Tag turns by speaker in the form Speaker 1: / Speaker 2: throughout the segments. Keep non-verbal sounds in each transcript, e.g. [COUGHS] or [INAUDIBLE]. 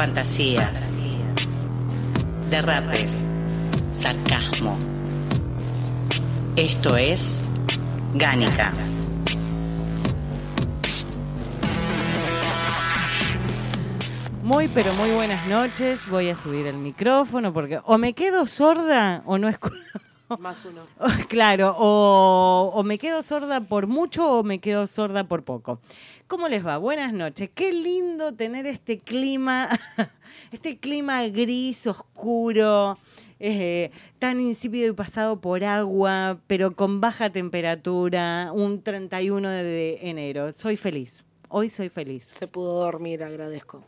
Speaker 1: Fantasías, derrapes, sarcasmo. Esto es Gánica. Muy, pero muy buenas noches. Voy a subir el micrófono porque o me quedo sorda o no escucho. [LAUGHS]
Speaker 2: Más uno.
Speaker 1: Claro, o, o me quedo sorda por mucho o me quedo sorda por poco. ¿Cómo les va? Buenas noches. Qué lindo tener este clima, [LAUGHS] este clima gris, oscuro, eh, tan insípido y pasado por agua, pero con baja temperatura, un 31 de enero. Soy feliz. Hoy soy feliz.
Speaker 2: Se pudo dormir, agradezco.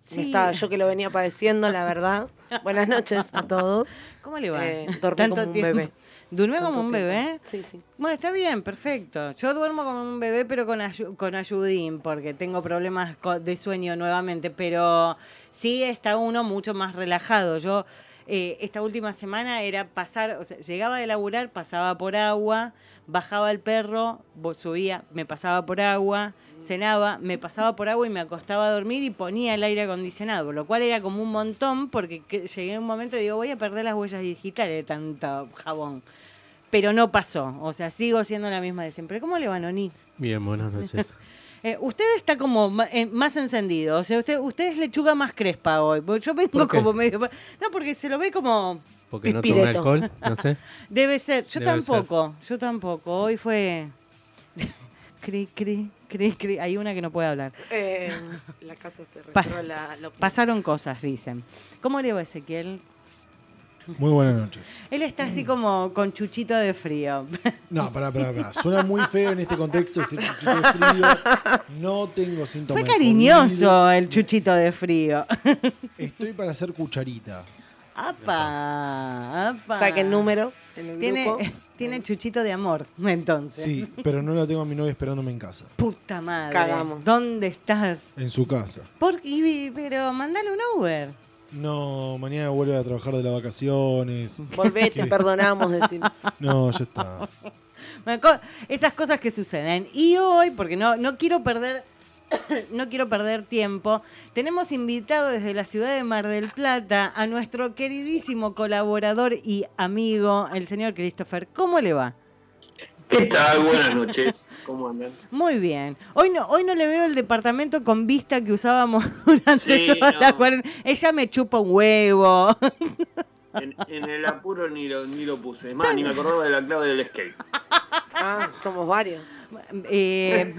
Speaker 1: Sí.
Speaker 2: Estaba yo que lo venía padeciendo, la verdad. [LAUGHS] Buenas noches a todos.
Speaker 1: ¿Cómo le va?
Speaker 2: Eh, dormí
Speaker 1: Tanto
Speaker 2: como un
Speaker 1: tiempo.
Speaker 2: bebé.
Speaker 1: ¿Durmió como un bebé?
Speaker 2: Sí, sí.
Speaker 1: Bueno, está bien, perfecto. Yo duermo como un bebé, pero con, ayu- con ayudín, porque tengo problemas de sueño nuevamente, pero sí está uno mucho más relajado. Yo eh, esta última semana era pasar, o sea, llegaba de laburar, pasaba por agua, bajaba el perro, subía, me pasaba por agua, cenaba, me pasaba por agua y me acostaba a dormir y ponía el aire acondicionado, lo cual era como un montón porque que- llegué a un momento y digo, voy a perder las huellas digitales de tanto jabón pero no pasó. O sea, sigo siendo la misma de siempre. ¿Cómo le va, Noni?
Speaker 3: Bien, buenas noches. [LAUGHS]
Speaker 1: Eh, usted está como eh, más encendido. O sea, usted, usted es lechuga más crespa hoy. Porque Yo vengo como medio. No, porque se lo ve como.
Speaker 3: Porque no tomé alcohol, no sé. [LAUGHS]
Speaker 1: Debe ser. Yo
Speaker 3: Debe
Speaker 1: tampoco. Yo tampoco. Hoy fue. [LAUGHS] cri, cri, cri, cri. Hay una que no puede hablar.
Speaker 2: Eh, la casa se
Speaker 1: Pa-
Speaker 2: la, lo-
Speaker 1: Pasaron cosas, dicen. ¿Cómo le va Ezequiel?
Speaker 4: Muy buenas noches.
Speaker 1: Él está así como con chuchito de frío.
Speaker 4: No, pará, pará, pará. [LAUGHS] Suena muy feo en este contexto decir chuchito de frío. No tengo síntomas.
Speaker 1: Fue cariñoso el chuchito de frío.
Speaker 4: Estoy para hacer cucharita.
Speaker 1: ¡Apa! ¡Apa!
Speaker 2: Saque el número en el
Speaker 1: Tiene,
Speaker 2: grupo. [LAUGHS]
Speaker 1: tiene chuchito de amor, [LAUGHS] entonces.
Speaker 4: Sí, pero no la tengo a mi novia esperándome en casa.
Speaker 1: Puta madre.
Speaker 2: Cagamos.
Speaker 1: ¿Dónde estás?
Speaker 4: En su casa.
Speaker 1: ¿Por qué? Pero mandale un Uber.
Speaker 4: No, mañana vuelve a trabajar de las vacaciones.
Speaker 2: Volvé, te
Speaker 4: ¿Qué?
Speaker 2: perdonamos. Decir. [LAUGHS]
Speaker 4: No, ya está.
Speaker 1: Bueno, Esas cosas que suceden. Y hoy, porque no, no quiero perder. [COUGHS] No quiero perder tiempo. Tenemos invitado desde la ciudad de Mar del Plata a nuestro queridísimo colaborador y amigo, el señor Christopher. ¿Cómo le va?
Speaker 5: ¿Qué tal? Buenas noches. [LAUGHS] ¿Cómo andan?
Speaker 1: Muy bien. Hoy no, hoy no le veo el departamento con vista que usábamos [LAUGHS] durante
Speaker 5: Sí,
Speaker 1: toda
Speaker 5: no.
Speaker 1: la cuarentena. Ella me chupa un huevo. [LAUGHS]
Speaker 5: En, en el apuro ni lo, ni lo puse. Es más, ni me acordaba de la clave del escape.
Speaker 2: Ah, somos varios.
Speaker 1: Eh,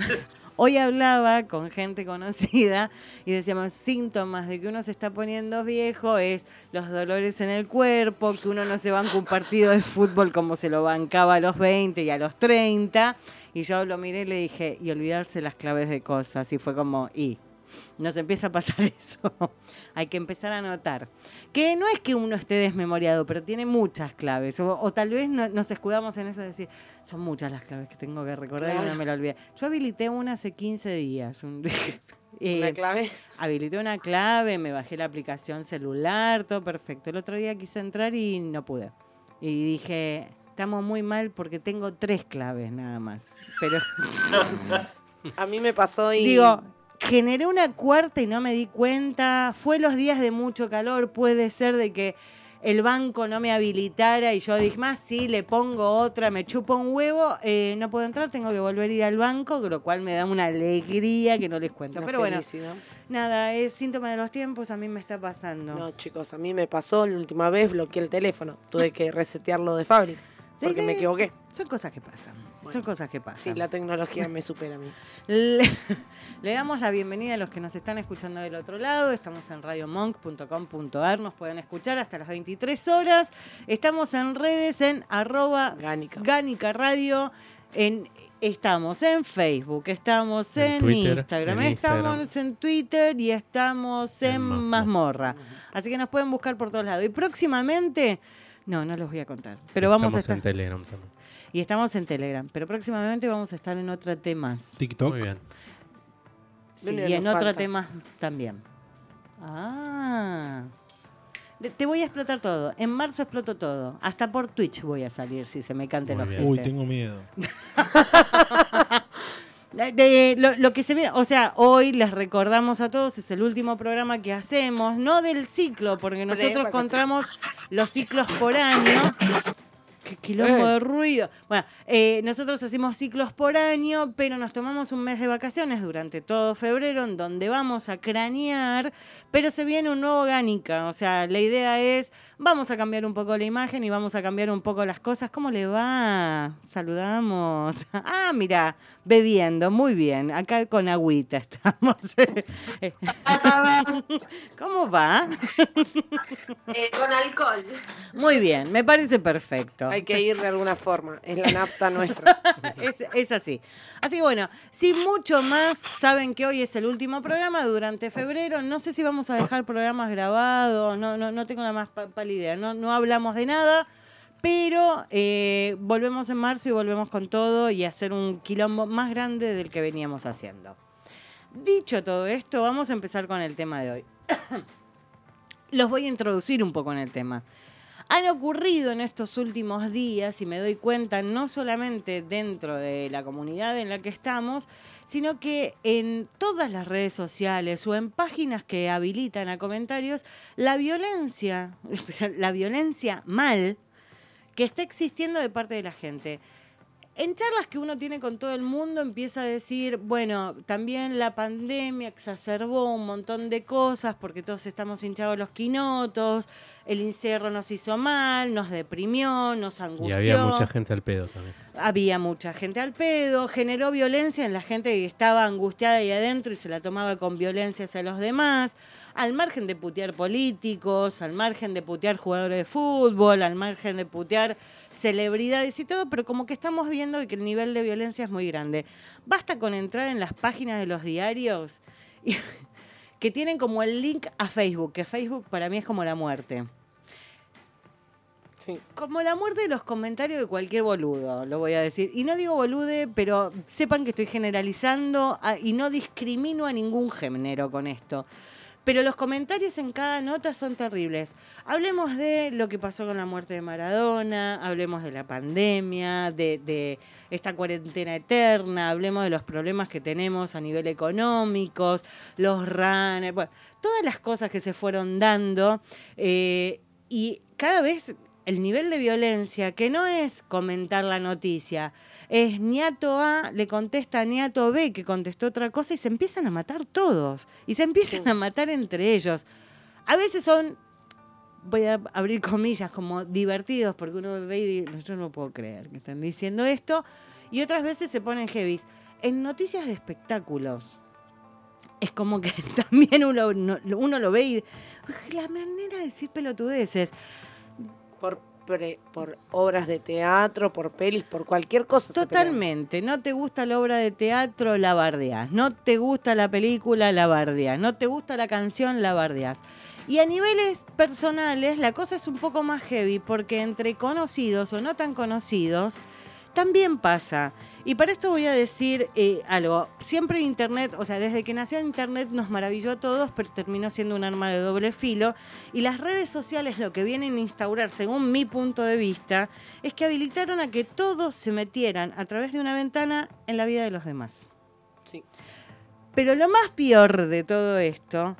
Speaker 1: hoy hablaba con gente conocida y decíamos síntomas de que uno se está poniendo viejo es los dolores en el cuerpo, que uno no se banca un partido de fútbol como se lo bancaba a los 20 y a los 30. Y yo lo miré y le dije, y olvidarse las claves de cosas. Y fue como, y nos empieza a pasar [LAUGHS] eso. Hay que empezar a notar. Que no es que uno esté desmemoriado, pero tiene muchas claves. O, o tal vez no- nos escudamos en eso de decir, son muchas las claves que tengo que recordar y no me la olvidé. Yo habilité una hace 15 días. un- [LAUGHS] eh,
Speaker 2: ¿La clave?
Speaker 1: habilité una clave, me bajé la aplicación celular, todo perfecto. El otro día quise entrar y no pude. Y dije, estamos muy mal porque tengo tres claves nada más. Pero [LAUGHS]
Speaker 2: A mí me pasó y.
Speaker 1: Digo, generé una cuarta y no me di cuenta. Fue los días de mucho calor, puede ser de que el banco no me habilitara y yo dije, más sí, le pongo otra, me chupo un huevo, eh, no puedo entrar, tengo que volver a ir al banco, lo cual me da una alegría que no les cuento.
Speaker 2: una
Speaker 1: Pero bueno, nada, es síntoma de los tiempos, a mí me está pasando.
Speaker 2: No, chicos, a mí me pasó la última vez, bloqueé el teléfono. Tuve que resetearlo de fábrica.
Speaker 1: Sí,
Speaker 2: Porque me equivoqué.
Speaker 1: Son cosas que pasan. Son cosas que pasan.
Speaker 2: Sí, la tecnología me supera a mí. [LAUGHS]
Speaker 1: Le, le damos la bienvenida a los que nos están escuchando del otro lado. Estamos en radiomonk.com.ar. Nos pueden escuchar hasta las 23 horas. Estamos en redes en arroba
Speaker 2: Gánica.
Speaker 1: Gánica Radio. En Estamos en Facebook, estamos en,
Speaker 3: En Twitter,
Speaker 1: Instagram,
Speaker 3: en
Speaker 1: estamos
Speaker 3: Instagram.
Speaker 1: en Twitter y estamos en,
Speaker 3: En
Speaker 1: Mazmorra.
Speaker 3: Mazmorra.
Speaker 1: Así que nos pueden buscar por todos lados. Y próximamente, no, no los voy a contar, pero vamos a
Speaker 3: Estamos
Speaker 1: estar.
Speaker 3: en Telegram también.
Speaker 1: Y estamos en Telegram, pero próximamente vamos a estar en otro tema.
Speaker 4: TikTok.
Speaker 3: Muy bien.
Speaker 1: Sí, y en otro
Speaker 2: falta.
Speaker 1: tema también. Ah. De- Te voy a explotar todo. En marzo exploto todo. Hasta por Twitch voy a salir si se me cante los
Speaker 3: bien.
Speaker 4: Uy, tengo miedo. [LAUGHS]
Speaker 1: De- de- lo, lo que se viene, o sea, hoy les recordamos a todos, es el último programa que hacemos, no del ciclo, porque nosotros contamos los ciclos por año. Qué quilombo
Speaker 2: Eh.
Speaker 1: de ruido. Bueno, eh, nosotros hacemos ciclos por año, pero nos tomamos un mes de vacaciones durante todo febrero, en donde vamos a cranear, pero se viene un nuevo Gánica. O sea, la idea es, vamos a cambiar un poco la imagen y vamos a cambiar un poco las cosas. ¿Cómo le va? Saludamos. [LAUGHS] Ah, mira, bebiendo, muy bien. Acá con agüita estamos. [LAUGHS] ¿Cómo va?
Speaker 6: Eh, con alcohol.
Speaker 1: Muy bien, me parece perfecto.
Speaker 2: Hay que ir de alguna forma. Es la nafta nuestra. [LAUGHS]
Speaker 1: es, así. Así que bueno, sin mucho más, saben que hoy es el último programa durante febrero. No sé si vamos a dejar programas grabados, no, no, no tengo la más pálida idea. No, no hablamos de nada, pero eh, volvemos en marzo y volvemos con todo y hacer un quilombo más grande del que veníamos haciendo. Dicho todo esto, vamos a empezar con el tema de hoy. [COUGHS] Los voy a introducir un poco en el tema han ocurrido en estos últimos días, y me doy cuenta, no solamente dentro de la comunidad en la que estamos, sino que en todas las redes sociales o en páginas que habilitan a comentarios, la violencia, [LAUGHS] la violencia mal que está existiendo de parte de la gente. En charlas que uno tiene con todo el mundo empieza a decir, bueno, también la pandemia exacerbó un montón de cosas porque todos estamos hinchados los quinotos, el encierro nos hizo mal, nos deprimió, nos
Speaker 3: Y
Speaker 1: angustió.
Speaker 3: había mucha gente al pedo también.
Speaker 1: Había mucha gente al pedo, generó violencia en la gente que estaba angustiada ahí adentro y se la tomaba con violencia hacia los demás, al margen de putear políticos, al margen de putear jugadores de fútbol, al margen de putear celebridades y todo, pero como que estamos viendo que el nivel de violencia es muy grande. Basta con entrar en las páginas de los diarios y- [LAUGHS] que tienen como el link a Facebook, que Facebook para mí es como la muerte.
Speaker 2: Sí.
Speaker 1: Como la muerte de los comentarios de cualquier boludo, lo voy a decir. Y no digo bolude, pero sepan que estoy generalizando ah, y no discrimino a ningún género con esto. Pero los comentarios en cada nota son terribles. Hablemos de lo que pasó con la muerte de Maradona, hablemos de la pandemia, de, esta cuarentena eterna, hablemos de los problemas que tenemos a nivel económicos, los runners, todas las cosas que se fueron dando. eh, y cada vez el nivel de violencia, que no es comentar la noticia, es Niato A le contesta a Niato B que contestó otra cosa y se empiezan a matar todos. Y se empiezan
Speaker 2: Sí.
Speaker 1: a matar entre ellos. A veces son, voy a abrir comillas, como divertidos, porque uno ve y dice, yo no puedo creer que están diciendo esto. Y otras veces se ponen heavy. En noticias de espectáculos, es como que [LAUGHS] también uno, no- uno lo ve y la manera de decir pelotudeces.
Speaker 2: Por, por obras de teatro, por pelis, por cualquier cosa.
Speaker 1: Totalmente. No te gusta la obra de teatro, la bardeás. No te gusta la película, la bardeás. No te gusta la canción, la bardeás. Y a niveles personales, la cosa es un poco más heavy porque entre conocidos o no tan conocidos, también pasa. Y para esto voy a decir eh, algo. Siempre Internet, o sea, desde que nació Internet nos maravilló a todos, pero terminó siendo un arma de doble filo. Y las redes sociales lo que vienen a instaurar, según mi punto de vista, es que habilitaron a que todos se metieran a través de una ventana en la vida de los demás.
Speaker 2: Sí.
Speaker 1: Pero lo más peor de todo esto,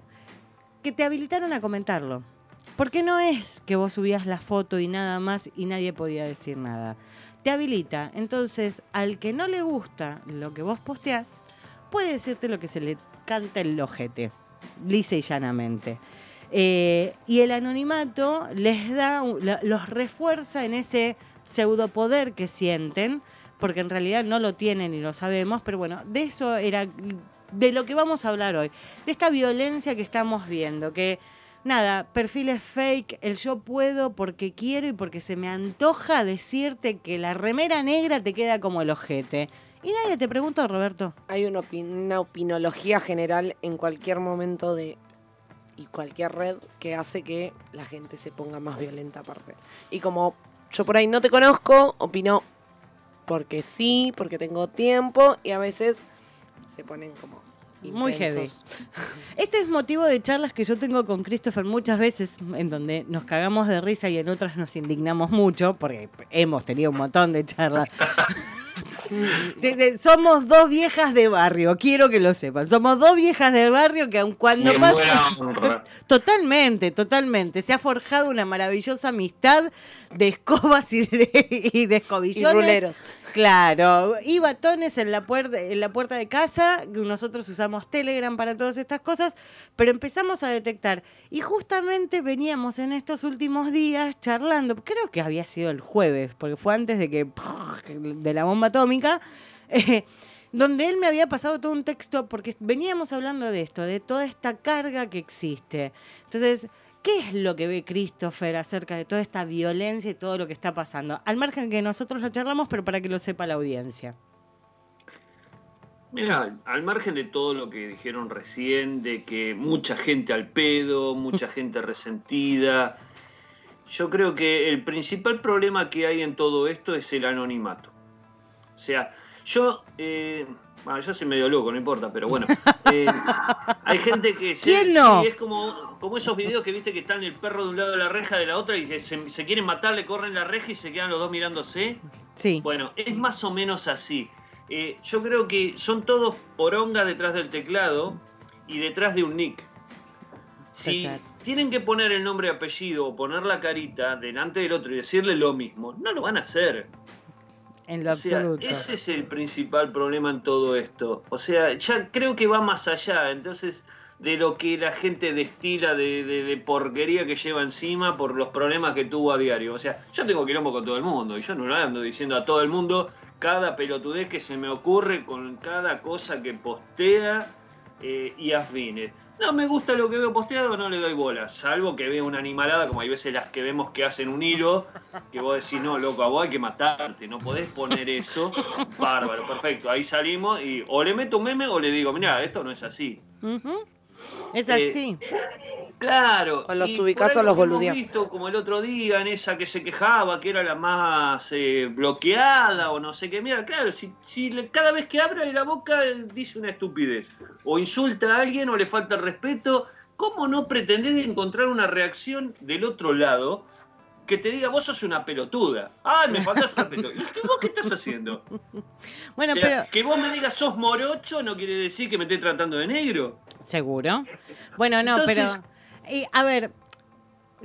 Speaker 1: que te habilitaron a comentarlo. Porque no es que vos subías la foto y nada más y nadie podía decir nada. Te habilita. Entonces, al que no le gusta lo que vos posteás, puede decirte lo que se le canta el ojete, lisa y llanamente. Eh, y el anonimato les da, los refuerza en ese pseudopoder que sienten, porque en realidad no lo tienen y lo sabemos, pero bueno, de eso era de lo que vamos a hablar hoy, de esta violencia que estamos viendo, que nada, perfiles fake, el yo puedo porque quiero y porque se me antoja decirte que la remera negra te queda como el ojete. Y nadie te preguntó, Roberto.
Speaker 2: Hay una, opi- una opinología general en cualquier momento de y cualquier red que hace que la gente se ponga más violenta aparte. Y como yo por ahí no te conozco, opino porque sí, porque tengo tiempo y a veces se ponen como
Speaker 1: Muy heavy. Este es motivo de charlas que yo tengo con Christopher muchas veces, en donde nos cagamos de risa y en otras nos indignamos mucho, porque hemos tenido un montón de charlas. [LAUGHS] De- de- Somos dos viejas de barrio, quiero que lo sepan. Somos dos viejas del barrio que aun cuando
Speaker 5: De
Speaker 1: pasa... [LAUGHS] Totalmente, totalmente. Se ha forjado una maravillosa amistad de escobas y de, y de
Speaker 2: Y ruleros.
Speaker 1: Claro, y batones en la puerta, en la puerta de casa. Nosotros usamos Telegram para todas estas cosas, pero empezamos a detectar. Y justamente veníamos en estos últimos días charlando, creo que había sido el jueves, porque fue antes de que [LAUGHS] de la bomba atómica. [LAUGHS] donde él me había pasado todo un texto, porque veníamos hablando de esto, de toda esta carga que existe. Entonces, ¿qué es lo que ve Christopher acerca de toda esta violencia y todo lo que está pasando? Al margen que nosotros lo charlamos, pero para que lo sepa la audiencia.
Speaker 5: Mira, al margen de todo lo que dijeron recién, de que mucha gente al pedo, mucha [LAUGHS] gente resentida, yo creo que el principal problema que hay en todo esto es el anonimato. O sea, yo, eh, bueno, yo soy medio loco, no importa, pero bueno, [LAUGHS] eh, hay gente que se,
Speaker 1: ¿Quién no?
Speaker 5: es como, como esos videos que viste que están el perro de un lado de la reja de la otra y se, quieren matar, le corren la reja y se quedan los dos mirándose.
Speaker 1: Sí.
Speaker 5: Bueno, es más o menos así. Eh, yo creo que son todos poronga detrás del teclado y detrás de un nick. Si tienen que poner el nombre apellido o poner la carita delante del otro y decirle lo mismo, no lo van a hacer.
Speaker 1: En lo
Speaker 5: O sea,
Speaker 1: absoluto.
Speaker 5: ese es el principal problema en todo esto. O sea, ya creo que va más allá. Entonces, de lo que la gente destila de, porquería que lleva encima por los problemas que tuvo a diario. O sea, yo tengo quilombo con todo el mundo y yo no lo ando diciendo a todo el mundo cada pelotudez que se me ocurre con cada cosa que postea eh, y afines. No me gusta lo que veo posteado, no le doy bola. Salvo que vea una animalada, como hay veces las que vemos que hacen un hilo, que vos decís, no, loco, a vos hay que matarte, no podés poner eso. Bárbaro, perfecto. Ahí salimos y o le meto un meme o le digo, mira, esto no es así.
Speaker 1: Ujú. Es
Speaker 5: Eh,
Speaker 1: así.
Speaker 5: Claro.
Speaker 2: O los
Speaker 5: y
Speaker 2: ubicás
Speaker 5: por
Speaker 2: o los boludeás.
Speaker 5: visto como el otro día en esa que se quejaba que era la más eh, bloqueada o no sé qué. Mira, claro, si, si le- cada vez que abre la boca eh, dice una estupidez o insulta a alguien o le falta el respeto, ¿cómo no pretendés encontrar una reacción del otro lado que te diga vos sos una pelotuda? ¡Ay, me faltas respeto! ¿Y qué- vos qué estás haciendo? [LAUGHS]
Speaker 1: Bueno,
Speaker 5: O sea,
Speaker 1: pero
Speaker 5: que vos me digas sos morocho no quiere decir que me estés tratando de negro.
Speaker 1: Seguro. Bueno, no,
Speaker 5: Entonces-
Speaker 1: pero eh, a ver,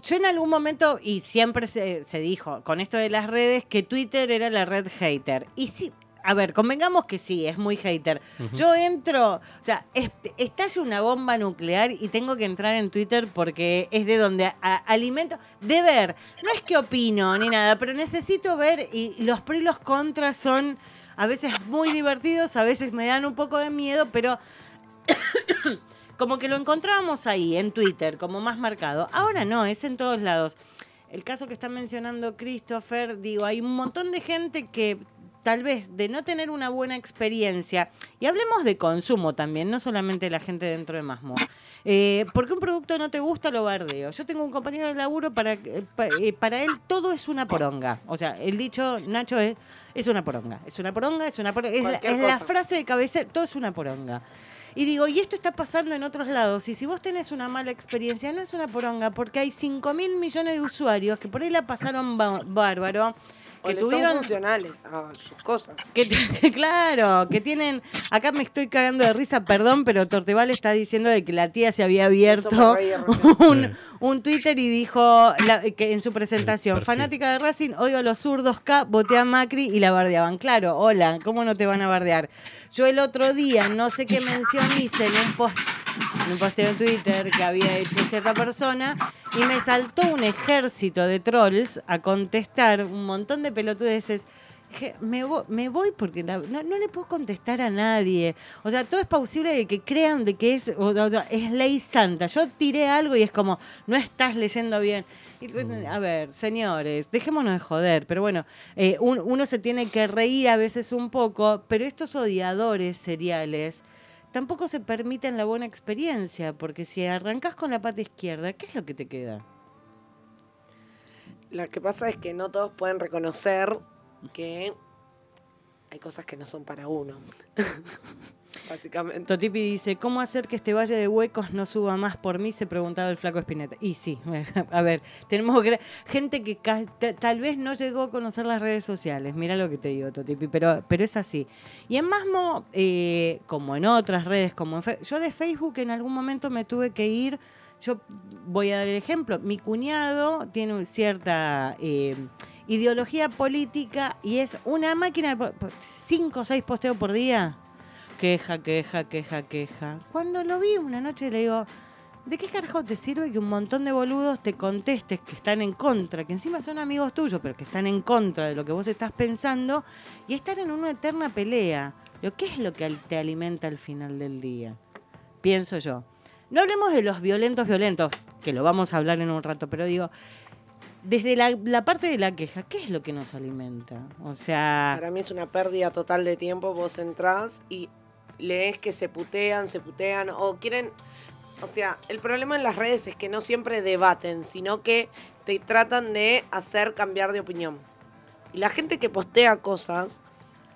Speaker 1: yo en algún momento y siempre se, se dijo con esto de las redes que Twitter era la red hater. Y sí, a ver, convengamos que sí, es muy hater. Yo entro, o sea, es- estalla una bomba nuclear y tengo que entrar en Twitter porque es de donde a- a- alimento, de ver, no es que opino ni nada, pero necesito ver y los pros y los contras son a veces muy divertidos, a veces me dan un poco de miedo, pero como que lo encontrábamos ahí en Twitter, como más marcado. Ahora no, es en todos lados. El caso que está mencionando Christopher, digo, hay un montón de gente que tal vez de no tener una buena experiencia, y hablemos de consumo también, no solamente la gente dentro de Masmo. Eh, porque un producto no te gusta, lo bardeo. Yo tengo un compañero de laburo para, eh, eh, para él todo es una poronga. O sea, el dicho, Nacho, es, es una poronga. Es una poronga, es una poronga. Es, la, es la frase de cabeza, todo es una poronga. Y digo, y esto está pasando en otros lados. Y si vos tenés una mala experiencia, no es una poronga, porque hay 5 mil millones de usuarios que por ahí la pasaron ba- bárbaro.
Speaker 2: O
Speaker 1: Que
Speaker 2: le son
Speaker 1: tuvieron.
Speaker 2: funcionales a sus cosas.
Speaker 1: Que, [LAUGHS] que claro, que tienen. Acá me estoy cagando de risa, perdón, pero Torteval está diciendo de que la tía se había abierto [LAUGHS] un, Twitter y dijo la- que en su presentación: fanática de Racing, odio a los zurdos K, voté a Macri y la bardeaban. Claro, hola, ¿cómo no te van a bardear? Yo el otro día, no sé qué mención hice en un post en un posteo en Twitter que había hecho cierta persona y me saltó un ejército de trolls a contestar un montón de pelotudeces me voy, porque no, le puedo contestar a nadie. O sea, todo es posible de que crean de que es, es ley santa. Yo tiré algo y es como, no estás leyendo bien. A ver, señores, dejémonos de joder. Pero bueno, eh, un- uno se tiene que reír a veces un poco, pero estos odiadores seriales tampoco se permiten la buena experiencia, porque si arrancas con la pata izquierda, ¿qué es lo que te queda?
Speaker 2: Lo que pasa es que no todos pueden reconocer que hay cosas que no son para uno. [LAUGHS] Básicamente.
Speaker 1: Totipi dice, ¿cómo hacer que este valle de huecos no suba más por mí? Se preguntaba el flaco Espineta. Y sí, [LAUGHS] a ver, tenemos gente que tal vez no llegó a conocer las redes sociales. Mira lo que te digo, Totipi, pero, pero es así. Y en Masmo, eh, como en otras redes, como yo de Facebook en algún momento me tuve que ir. Yo voy a dar el ejemplo. Mi cuñado tiene cierta eh, ideología política y es una máquina cinco o seis posteos por día queja, queja, queja, queja. Cuando lo vi una noche le digo, ¿de qué carajo te sirve que un montón de boludos te contestes que están en contra, que encima son amigos tuyos, pero que están en contra de lo que vos estás pensando y estar en una eterna pelea? Lo que es lo que te alimenta al final del día, pienso yo. No hablemos de los violentos violentos, que lo vamos a hablar en un rato, pero digo, desde la, la parte de la queja, ¿qué es lo que nos alimenta? O sea...
Speaker 2: Para mí es una pérdida total de tiempo. Vos entrás y lees que se putean, se putean o quieren... O sea, el problema en las redes es que no siempre debaten, sino que te tratan de hacer cambiar de opinión. Y la gente que postea cosas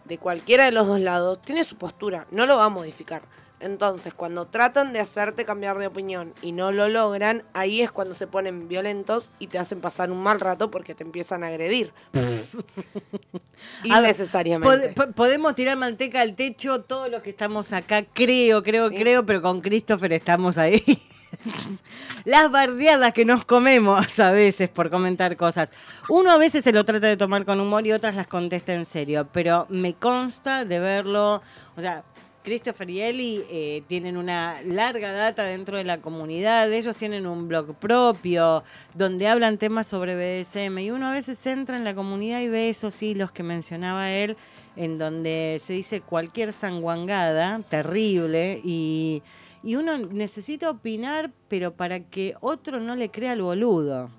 Speaker 2: de cualquiera de los dos lados tiene su postura, no lo va a modificar. Entonces, cuando tratan de hacerte cambiar de opinión y no lo logran, ahí es cuando se ponen violentos y te hacen pasar un mal rato porque te empiezan a agredir. [LAUGHS] Innecesariamente.
Speaker 1: Pod- po- podemos tirar manteca al techo todos los que estamos acá, creo, creo,
Speaker 2: Sí.
Speaker 1: creo, pero con Christopher estamos ahí. [LAUGHS] Las bardeadas que nos comemos a veces por comentar cosas. Uno a veces se lo trata de tomar con humor y otras las contesta en serio, pero me consta de verlo, o sea, Christopher y Eli eh, tienen una larga data dentro de la comunidad, ellos tienen un blog propio donde hablan temas sobre BDSM y uno a veces entra en la comunidad y ve esos hilos que mencionaba él, en donde se dice cualquier sanguangada terrible y, uno necesita opinar, pero para que otro no le crea al boludo.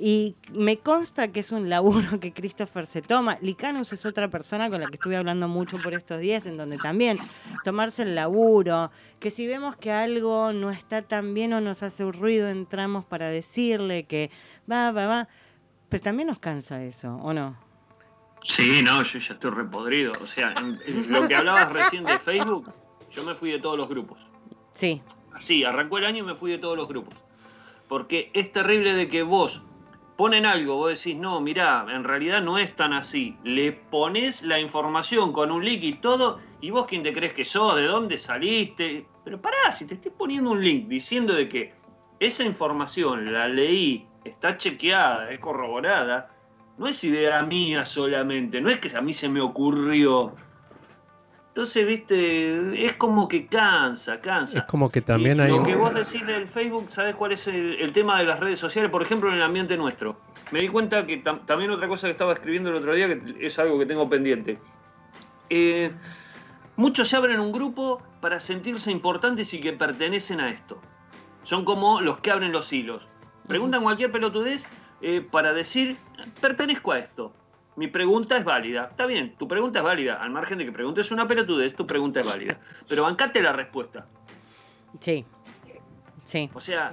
Speaker 1: Y me consta que es un laburo que Christopher se toma. Licanus es otra persona con la que estuve hablando mucho por estos días, en donde también tomarse el laburo, que si vemos que algo no está tan bien o nos hace un ruido, entramos para decirle que va, va, va. Pero también nos cansa eso, ¿o no?
Speaker 5: Sí, no, yo ya estoy repodrido. O sea, en- en lo que hablabas recién de Facebook, yo me fui de todos los grupos.
Speaker 1: Sí,
Speaker 5: Así, arrancó el año y me fui de todos los grupos. Porque es terrible de que vos ponen algo, vos decís, no, mirá, en realidad no es tan así. Le pones la información con un link y todo, y vos quién te crees que sos, de dónde saliste. Pero pará, si te estoy poniendo un link diciendo de que esa información la leí, está chequeada, es corroborada, no es idea mía solamente, no es que a mí se me ocurrió. Entonces, viste, es como que cansa, cansa.
Speaker 3: Es como que también
Speaker 5: Y
Speaker 3: hay.
Speaker 5: Lo que vos decís del Facebook, ¿sabés cuál es el, el tema de las redes sociales? Por ejemplo, en el ambiente nuestro. Me di cuenta que tam- también otra cosa que estaba escribiendo el otro día, que es algo que tengo pendiente. Eh, muchos se abren un grupo para sentirse importantes y que pertenecen a esto. Son como los que abren los hilos. Preguntan cualquier pelotudez eh, para decir, pertenezco a esto. Mi pregunta es válida. Está bien, tu pregunta es válida. Al margen de que preguntes una pelotudez, tu pregunta es válida. Pero bancate la respuesta.
Speaker 1: sí, sí.
Speaker 5: O sea,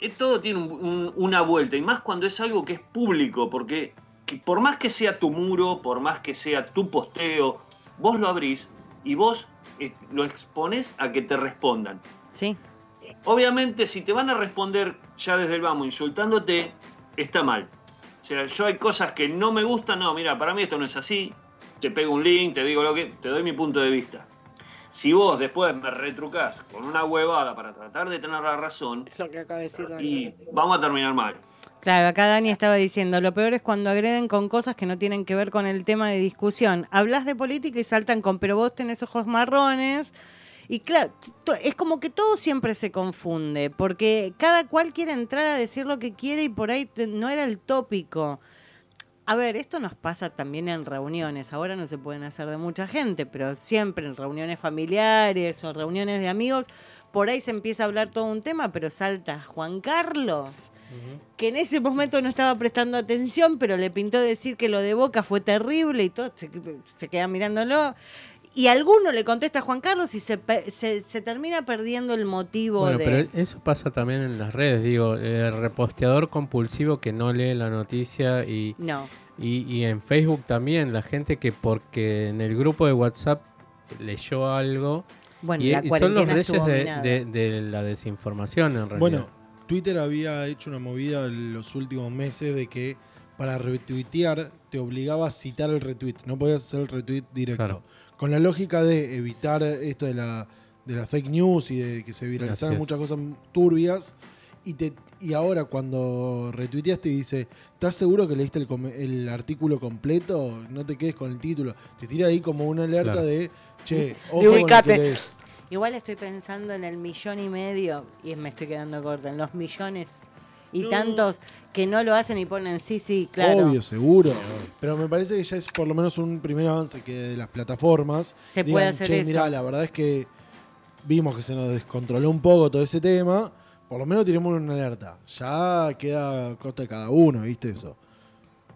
Speaker 5: eh, todo tiene un- un- una vuelta, y más cuando es algo que es público, porque que por más que sea tu muro, por más que sea tu posteo, vos lo abrís y vos eh, lo expones a que te respondan.
Speaker 1: Sí,
Speaker 5: Obviamente, si te van a responder ya desde el vamos insultándote, está mal. O sea, yo hay cosas que no me gustan, no, mira, para mí esto no es así. Te pego un link, te digo lo que, te doy mi punto de vista. Si vos después me retrucás con una huevada para tratar de tener la razón,
Speaker 2: Es lo que acaba de decir Dani.
Speaker 5: y vamos a terminar mal.
Speaker 1: Claro, acá Dani estaba diciendo, lo peor es cuando agreden con cosas que no tienen que ver con el tema de discusión. Hablas de política y saltan con, pero vos tenés ojos marrones. Y claro, es como que todo siempre se confunde, porque cada cual quiere entrar a decir lo que quiere y por ahí no era el tópico. a ver, esto nos pasa también en reuniones. Ahora no se pueden hacer de mucha gente, pero siempre en reuniones familiares o reuniones de amigos, por ahí se empieza a hablar todo un tema, pero salta Juan Carlos, que en ese momento no estaba prestando atención, pero le pintó decir que lo de Boca fue terrible y todo, se, se queda mirándolo. Y alguno le contesta a Juan Carlos y se, pe- se, se termina perdiendo el motivo
Speaker 3: Bueno,
Speaker 1: de...
Speaker 3: pero eso pasa también en las redes, digo, el reposteador compulsivo que no lee la noticia y,
Speaker 1: No.
Speaker 3: y, y en Facebook también, la gente que porque en el grupo de WhatsApp leyó algo
Speaker 1: Bueno,
Speaker 3: y,
Speaker 1: la
Speaker 3: y son los reyes de,
Speaker 1: minada.
Speaker 3: de- de la desinformación en realidad.
Speaker 4: Bueno, Twitter había hecho una movida en los últimos meses de que para retuitear te obligaba a citar el retweet. No podías hacer el retweet directo.
Speaker 3: Claro.
Speaker 4: Con la lógica de evitar esto de la, de la fake news y de que se viralizaran muchas cosas turbias. Y, te, y ahora cuando retuiteas te dice, ¿estás seguro que leíste el, el artículo completo? No te quedes con el título. Te tira ahí como una alerta
Speaker 3: Claro.
Speaker 4: de, che, [LAUGHS] ojo con lo
Speaker 2: ubicate.
Speaker 4: que lees.
Speaker 1: Igual estoy pensando en el millón y medio y me estoy quedando corta, en los millones y
Speaker 4: No.
Speaker 1: tantos que no lo hacen y ponen sí, sí, claro.
Speaker 4: Obvio, seguro. Pero me parece que ya es por lo menos un primer avance que de las plataformas
Speaker 1: Se
Speaker 4: digan,
Speaker 1: puede hacer
Speaker 4: che,
Speaker 1: eso.
Speaker 4: mirá, la verdad es que vimos que se nos descontroló un poco todo ese tema. Por lo menos tenemos una alerta. Ya queda a costa de cada uno, ¿viste eso?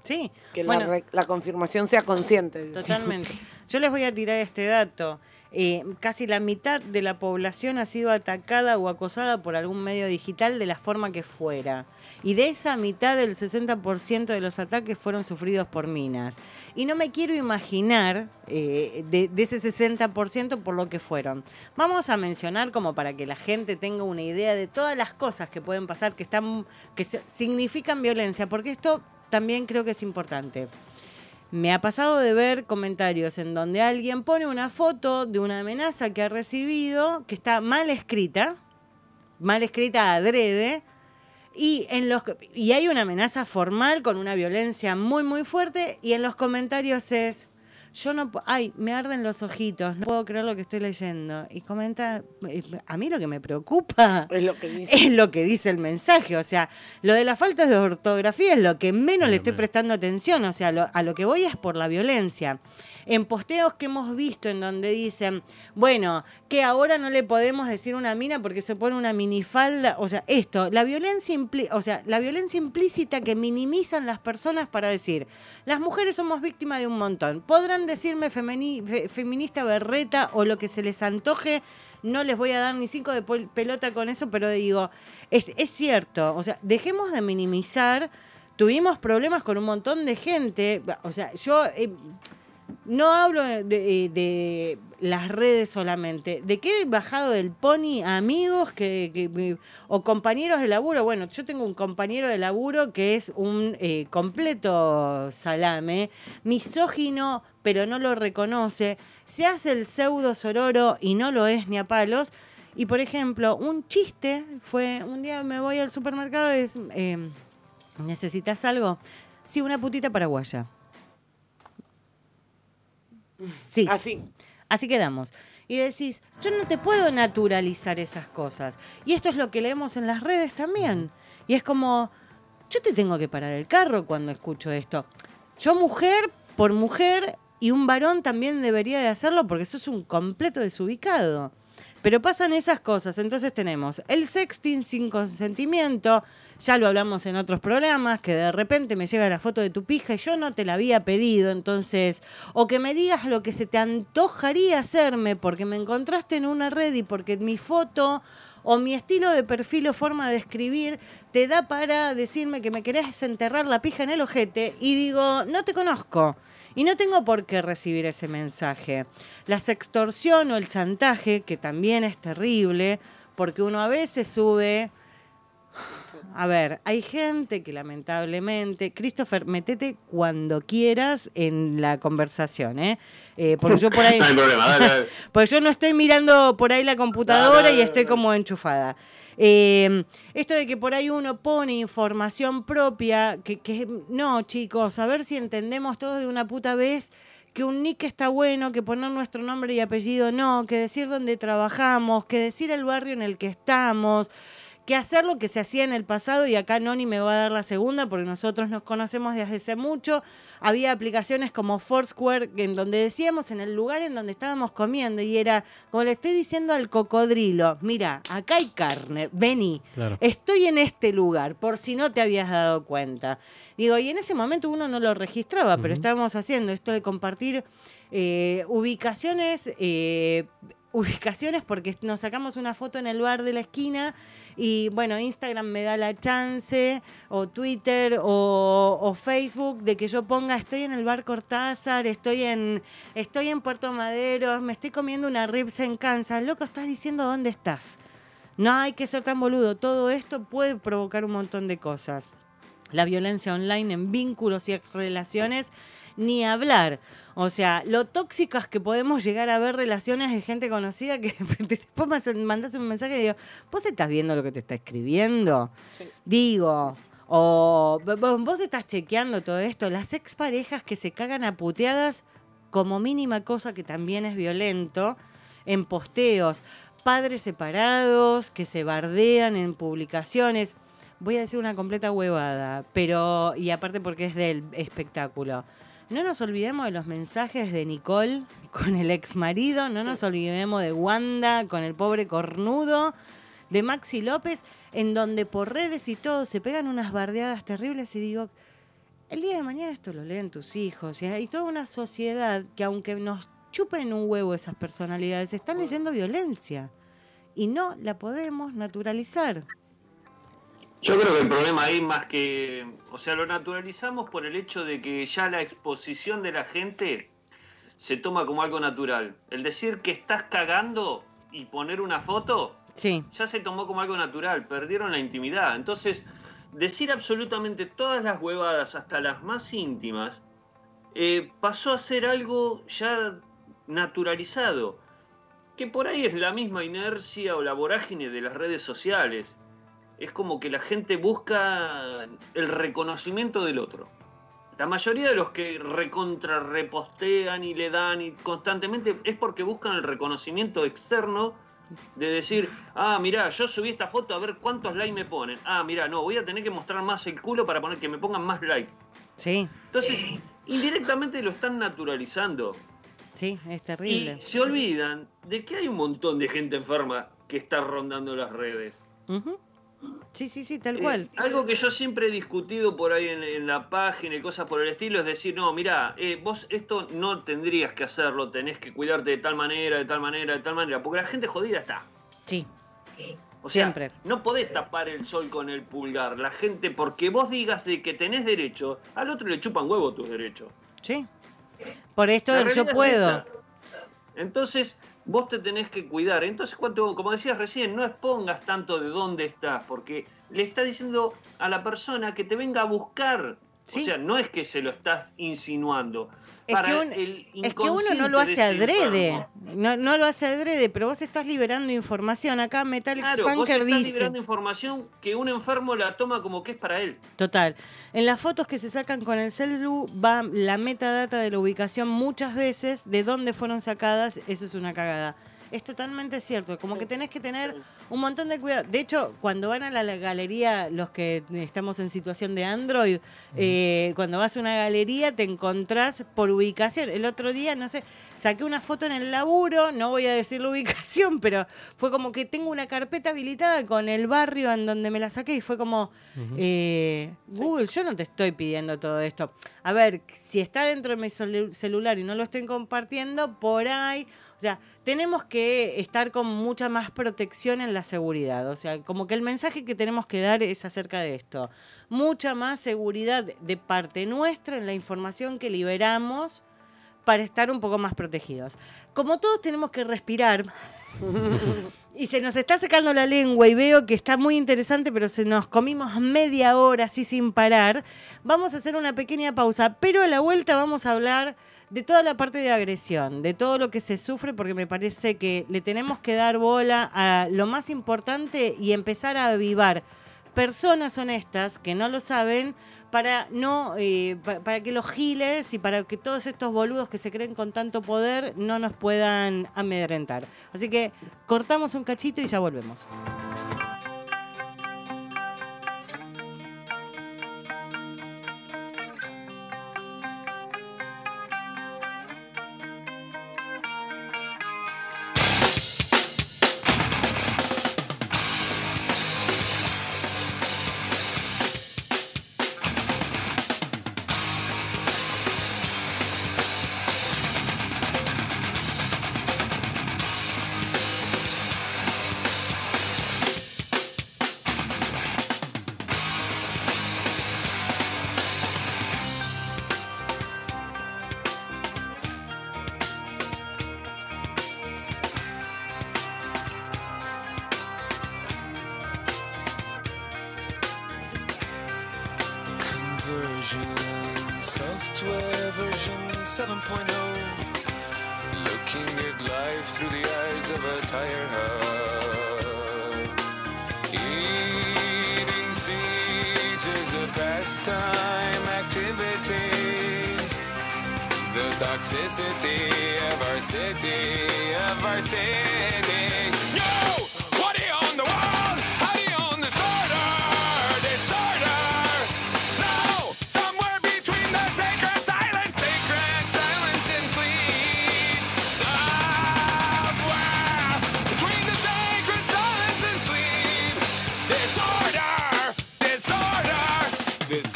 Speaker 1: Sí,
Speaker 2: Que
Speaker 1: bueno,
Speaker 2: la, la confirmación sea consciente.
Speaker 1: totalmente. [LAUGHS] Yo les voy a tirar este dato. Eh, casi la mitad de la población ha sido atacada o acosada por algún medio digital de la forma que fuera. Y de esa mitad, el 60% de los ataques fueron sufridos por minas. Y no me quiero imaginar eh, de, de ese 60% por lo que fueron. Vamos a mencionar como para que la gente tenga una idea de todas las cosas que pueden pasar que, están, que significan violencia, porque esto también creo que es importante. Me ha pasado de ver comentarios en donde alguien pone una foto de una amenaza que ha recibido, que está mal escrita, mal escrita adrede, y, en los, y hay una amenaza formal con una violencia muy, muy fuerte, y en los comentarios es, yo no, pu- ay, me arden los ojitos, no puedo creer lo que estoy leyendo. Y comenta, eh, a mí lo que me preocupa
Speaker 2: Es lo que dice.
Speaker 1: es lo que dice el mensaje. O sea, lo de la falta de ortografía es lo que menos le estoy prestando atención. O sea, lo- a lo que voy es por la violencia. En posteos que hemos visto en donde dicen, bueno, que ahora no le podemos decir una mina porque se pone una minifalda. O sea, esto, la violencia, o sea, la violencia implícita que minimizan las personas para decir, las mujeres somos víctimas de un montón. Podrán decirme feminista berreta o lo que se les antoje no les voy a dar ni cinco de pelota con eso, pero digo, es, es cierto, o sea, dejemos de minimizar, tuvimos problemas con un montón de gente, o sea, yo eh, no hablo de, de- las redes solamente, de que he bajado del pony amigos que- o compañeros de laburo, bueno, yo tengo un compañero de laburo que es un eh, completo salame, misógino, pero no lo reconoce, se hace el pseudo sororo y no lo es ni a palos. Y por ejemplo, un chiste fue, un día me voy al supermercado y es, eh, ¿necesitas algo? Sí, una putita paraguaya. Sí.
Speaker 2: Así.
Speaker 1: Así quedamos. Y decís, yo no te puedo naturalizar esas cosas. Y esto es lo que leemos en las redes también. Y es como, yo te tengo que parar el carro cuando escucho esto. Yo mujer por mujer y un varón también debería de hacerlo porque eso es un completo desubicado. Pero pasan esas cosas. Entonces tenemos el sexting sin consentimiento. Ya lo hablamos en otros programas, que de repente me llega la foto de tu pija y yo no te la había pedido. Entonces, o que me digas lo que se te antojaría hacerme porque me encontraste en una red y porque mi foto o mi estilo de perfil o forma de escribir te da para decirme que me querés enterrar la pija en el ojete y digo, no te conozco. Y no tengo por qué recibir ese mensaje. La sextorsión o el chantaje, que también es terrible, porque uno a veces sube... A ver, hay gente que lamentablemente... Christopher, metete cuando quieras en la conversación, ¿eh? Eh, porque yo por [LAUGHS] ahí...
Speaker 5: No hay problema, dale, dale. [LAUGHS]
Speaker 1: Porque yo no estoy mirando por ahí la computadora
Speaker 5: Dale,
Speaker 1: y estoy como enchufada. Eh, esto de que por ahí uno pone información propia, que, que no, chicos, a ver si entendemos todos de una puta vez que un nick está bueno, que poner nuestro nombre y apellido no, que decir dónde trabajamos, que decir el barrio en el que estamos, que hacer lo que se hacía en el pasado y acá Noni me va a dar la segunda porque nosotros nos conocemos desde hace mucho. Había aplicaciones como Foursquare en donde decíamos en el lugar en donde estábamos comiendo y era como le estoy diciendo al cocodrilo, mira, acá hay carne, vení,
Speaker 3: Claro.
Speaker 1: estoy en este lugar, por si no te habías dado cuenta. Digo, y en ese momento uno no lo registraba, pero estábamos haciendo esto de compartir eh, ubicaciones, eh, [LAUGHS] ubicaciones porque nos sacamos una foto en el bar de la esquina y bueno, Instagram me da la chance, o Twitter, o, Facebook, de que yo ponga, estoy en el bar Cortázar, estoy en, estoy en Puerto Madero, me estoy comiendo una ribs en Kansas. Loco, estás diciendo dónde estás. No hay que ser tan boludo. Todo esto puede provocar un montón de cosas. La violencia online en vínculos y relaciones, ni hablar. O sea, lo tóxicas que podemos llegar a ver relaciones de gente conocida que [LAUGHS] después mandás un mensaje y digo, ¿vos estás viendo lo que te está escribiendo?
Speaker 2: Sí.
Speaker 1: Digo, o vos estás chequeando todo esto. Las exparejas que se cagan a puteadas como mínima cosa que también es violento en posteos. Padres separados que se bardean en publicaciones. Voy a decir una completa huevada, pero, y aparte porque es del espectáculo. No nos olvidemos de los mensajes de Nicole con el ex marido, no nos olvidemos de Wanda con el pobre cornudo, de Maxi López, en donde por redes y todo se pegan unas bardeadas terribles y digo, el día de mañana esto lo leen tus hijos y hay toda una sociedad que aunque nos chupen un huevo esas personalidades, están leyendo violencia y no la podemos naturalizar.
Speaker 5: Yo creo que el problema ahí más que, o sea, lo naturalizamos por el hecho de que ya la exposición de la gente se toma como algo natural. El decir que estás cagando y poner una foto
Speaker 1: Sí,
Speaker 5: ya se tomó como algo natural, perdieron la intimidad. Entonces, decir absolutamente todas las huevadas, hasta las más íntimas, eh, pasó a ser algo ya naturalizado, que por ahí es la misma inercia o la vorágine de las redes sociales. Es como que la gente busca el reconocimiento del otro. La mayoría de los que recontra repostean y le dan y constantemente es porque buscan el reconocimiento externo de decir, ah, mirá, yo subí esta foto a ver cuántos likes me ponen. Ah, mirá, no, voy a tener que mostrar más el culo para poner que me pongan más like.
Speaker 1: sí,
Speaker 5: Entonces, indirectamente lo están naturalizando.
Speaker 1: sí, es
Speaker 5: Y
Speaker 1: terrible.
Speaker 5: se olvidan de que hay un montón de gente enferma que está rondando las redes.
Speaker 1: Sí, sí, sí, tal
Speaker 5: Eh,
Speaker 1: cual.
Speaker 5: algo que yo siempre he discutido por ahí en, en la página y cosas por el estilo es decir, no, mira, vos esto no tendrías que hacerlo, tenés que cuidarte de tal manera, de tal manera, de tal manera, porque la gente jodida está.
Speaker 1: Sí,
Speaker 5: O sea,
Speaker 1: Siempre.
Speaker 5: no podés tapar el sol con el pulgar. La gente, porque vos digas de que tenés derecho, al otro le chupan huevo tus derechos.
Speaker 1: sí. Por esto del yo
Speaker 5: es
Speaker 1: puedo.
Speaker 5: Entonces, vos te tenés que cuidar. Entonces, cuando, como decías recién, no expongas tanto de dónde estás, porque le estás diciendo a la persona que te venga a buscar.
Speaker 1: Sí.
Speaker 5: O sea, no es que se lo estás insinuando.
Speaker 1: Es
Speaker 5: Para
Speaker 1: que, un-
Speaker 5: el
Speaker 1: es que uno no lo hace adrede. No, no lo hace adrede, pero vos estás liberando información. Acá Metal
Speaker 5: Claro, vos estás
Speaker 1: dice.
Speaker 5: liberando información que un enfermo la toma como que es para él.
Speaker 1: Total. En las fotos que se sacan con el celu va la metadata de la ubicación muchas veces, de dónde fueron sacadas, eso es una cagada. Es totalmente cierto, como
Speaker 2: Sí.
Speaker 1: que tenés que tener un montón de cuidado. De hecho, cuando van a la, galería, los que estamos en situación de Android, eh, cuando vas a una galería te encontrás por ubicación. El otro día, no sé, saqué una foto en el laburo, no voy a decir la [LAUGHS] ubicación, pero fue como que tengo una carpeta habilitada con el barrio en donde me la saqué y fue como, eh, Google, yo no te estoy pidiendo todo esto. A ver, si está dentro de mi celu- celular y no lo estoy compartiendo, por ahí. Sea, tenemos que estar con mucha más protección en la seguridad. O sea, como que el mensaje que tenemos que dar es acerca de esto. Mucha más seguridad de parte nuestra en la información que liberamos para estar un poco más protegidos. Como todos tenemos que respirar, [LAUGHS] y se nos está secando la lengua y veo que está muy interesante, pero se nos comimos media hora así sin parar. Vamos a hacer una pequeña pausa, pero a la vuelta vamos a hablar de toda la parte de agresión, de todo lo que se sufre, porque me parece que le tenemos que dar bola a lo más importante y empezar a avivar personas honestas que no lo saben para no eh, pa- para que los giles y para que todos estos boludos que se creen con tanto poder no nos puedan amedrentar. Así que cortamos un cachito y ya volvemos.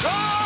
Speaker 7: Oh.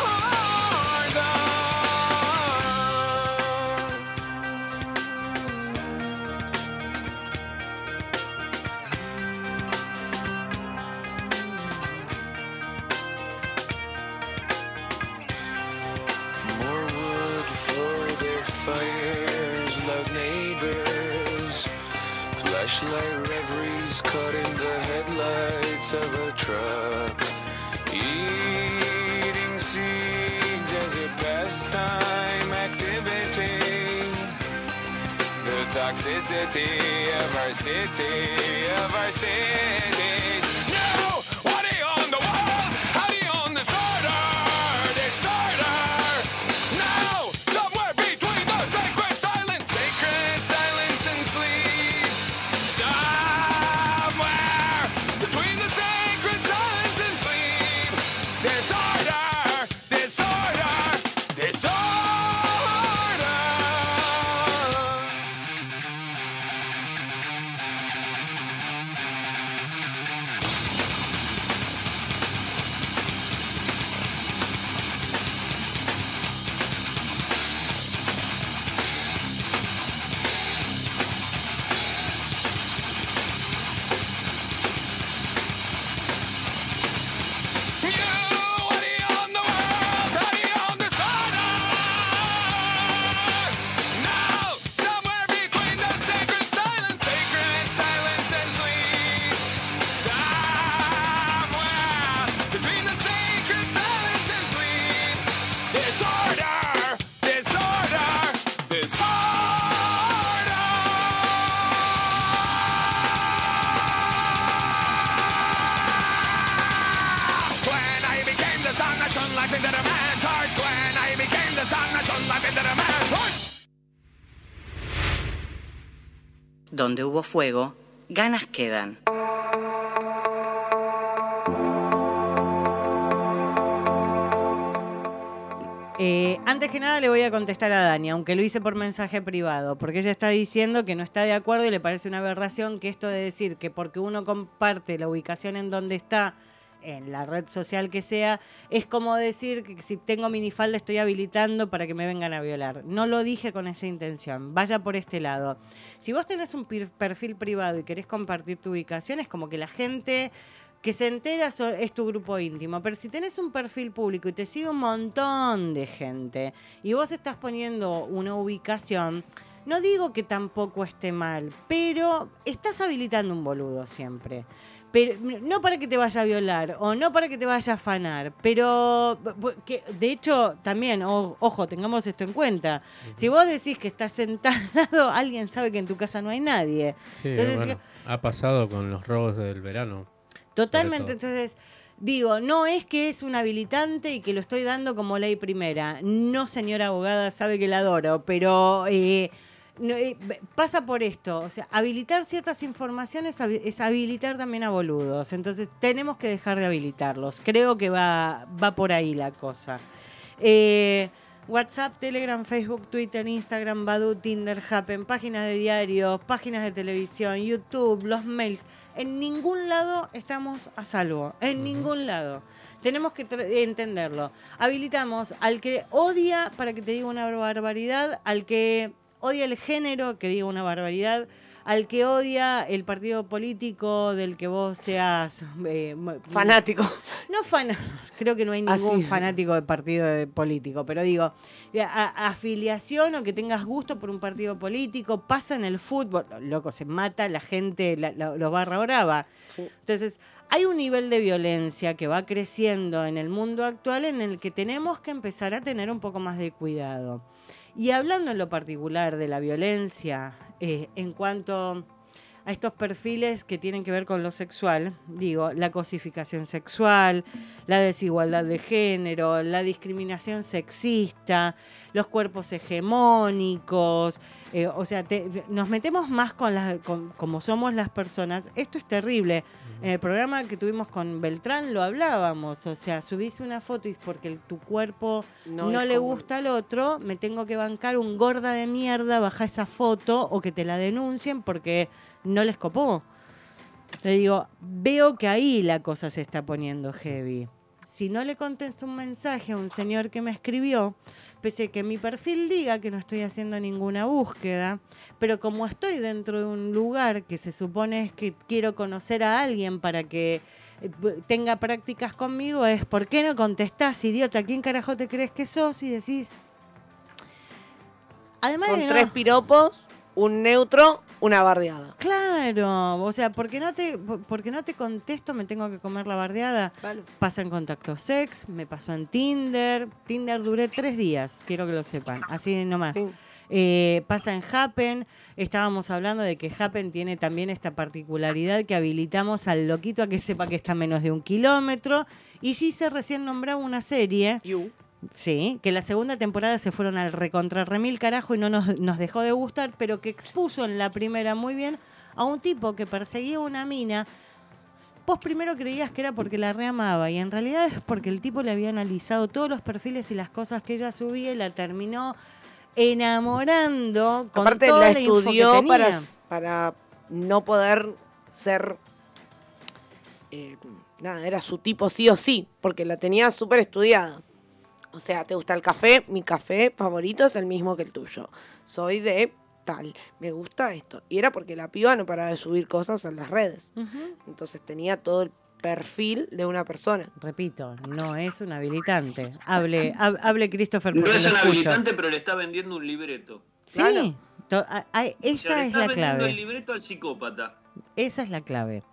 Speaker 7: of our city of our city.
Speaker 1: Donde hubo fuego, ganas quedan. Eh, antes que nada le voy a contestar a Dani, aunque lo hice por mensaje privado, porque ella está diciendo que no está de acuerdo y le parece una aberración que esto de decir que porque uno comparte la ubicación en donde está, en la red social que sea, es como decir que si tengo minifalda estoy habilitando para que me vengan a violar. No lo dije con esa intención, vaya por este lado. Si vos tenés un perfil privado y querés compartir tu ubicación, es como que la gente que se entera es tu grupo íntimo. Pero si tenés un perfil público y te sigue un montón de gente y vos estás poniendo una ubicación, no digo que tampoco esté mal, pero estás habilitando un boludo siempre. Pero no para que te vaya a violar o no para que te vaya a afanar, pero que de hecho también, o- ojo, tengamos esto en cuenta. Si vos decís que estás sentado, [LAUGHS] alguien sabe que en tu casa no hay nadie.
Speaker 3: Sí,
Speaker 1: Entonces,
Speaker 3: bueno, ha pasado con los robos del verano.
Speaker 1: Totalmente, entonces digo, no es que es un habilitante y que lo estoy dando como ley primera. No, señora abogada, sabe que la adoro, pero eh, no, eh, pasa por esto. O sea, habilitar ciertas informaciones es habilitar también a boludos. Entonces tenemos que dejar de habilitarlos. Creo que va, va por ahí la cosa. Eh, WhatsApp, Telegram, Facebook, Twitter, Instagram, Badu, Tinder, Happen, páginas de diarios, páginas de televisión, YouTube, los mails. En ningún lado estamos a salvo. En ningún lado. Tenemos que entenderlo. Habilitamos al que odia para que te diga una barbaridad, al que odia el género que diga una barbaridad, al que odia el partido político del que vos seas eh,
Speaker 2: Fanático.
Speaker 1: no fan, creo que no hay ningún
Speaker 2: Así.
Speaker 1: fanático de partido político, pero digo, a- afiliación o que tengas gusto por un partido político, pasa en el fútbol, loco, se mata la gente, la- la- los barra brava.
Speaker 2: Sí.
Speaker 1: Entonces, hay un nivel de violencia que va creciendo en el mundo actual en el que tenemos que empezar a tener un poco más de cuidado. Y hablando en lo particular de la violencia, eh, en cuanto a estos perfiles que tienen que ver con lo sexual, digo, la cosificación sexual, la desigualdad de género, la discriminación sexista, los cuerpos hegemónicos, eh, o sea, te- nos metemos más con las, con- como somos las personas. Esto es terrible. En el programa que tuvimos con Beltrán lo hablábamos, o sea, subís una foto y porque el- tu cuerpo no, le
Speaker 2: como-
Speaker 1: gusta al otro, me tengo que bancar un gorda de mierda, baja esa foto o que te la denuncien porque no les copó. Le digo, veo que ahí la cosa se está poniendo heavy. Si no le contesto un mensaje a un señor que me escribió, pese a que mi perfil diga que no estoy haciendo ninguna búsqueda, pero como estoy dentro de un lugar que se supone es que quiero conocer a alguien para que eh, tenga prácticas conmigo, es ¿por qué no contestás, idiota? ¿Quién carajo te crees que sos? Y decís... Además
Speaker 2: Son
Speaker 1: no-
Speaker 2: tres piropos, un neutro, una bardeada.
Speaker 1: Claro, o sea, porque no te porque no te contesto, me tengo que comer la bardeada. Pasa en contacto sex, me pasó en Tinder. Tinder duré tres días, quiero que lo sepan, así nomás.
Speaker 2: Sí.
Speaker 1: Eh, pasa en Happen, estábamos hablando de que Happen tiene también esta particularidad que habilitamos al loquito a que sepa que está a menos de un kilómetro. Y Gise recién nombraba una serie
Speaker 2: You.
Speaker 1: Sí, que la segunda temporada se fueron al recontra remil carajo y no nos, nos dejó de gustar, pero que expuso en la primera muy bien a un tipo que perseguía una mina. Vos primero creías que era porque la reamaba y en realidad es porque el tipo le había analizado todos los perfiles y las cosas que ella subía y la terminó enamorando con
Speaker 2: Aparte
Speaker 1: toda
Speaker 2: la
Speaker 1: la info que
Speaker 2: estudió para, para no poder ser... eh, nada, era su tipo sí o sí, porque la tenía súper estudiada. O sea, ¿te gusta el café? Mi café favorito es el mismo que el tuyo. Soy de tal, me gusta esto. Y era porque la piba no paraba de subir cosas en las redes. Entonces tenía todo el perfil de una persona.
Speaker 1: Repito, no es un habilitante. Hable, hab- hable Christopher
Speaker 5: No es un
Speaker 1: escucho.
Speaker 5: habilitante, pero le está vendiendo un libreto.
Speaker 1: Sí,
Speaker 2: Claro.
Speaker 1: to- a- a-
Speaker 5: O sea,
Speaker 1: esa
Speaker 5: le
Speaker 1: es
Speaker 5: está
Speaker 1: la
Speaker 5: vendiendo
Speaker 1: clave.
Speaker 5: el libreto al psicópata.
Speaker 1: Esa es la clave.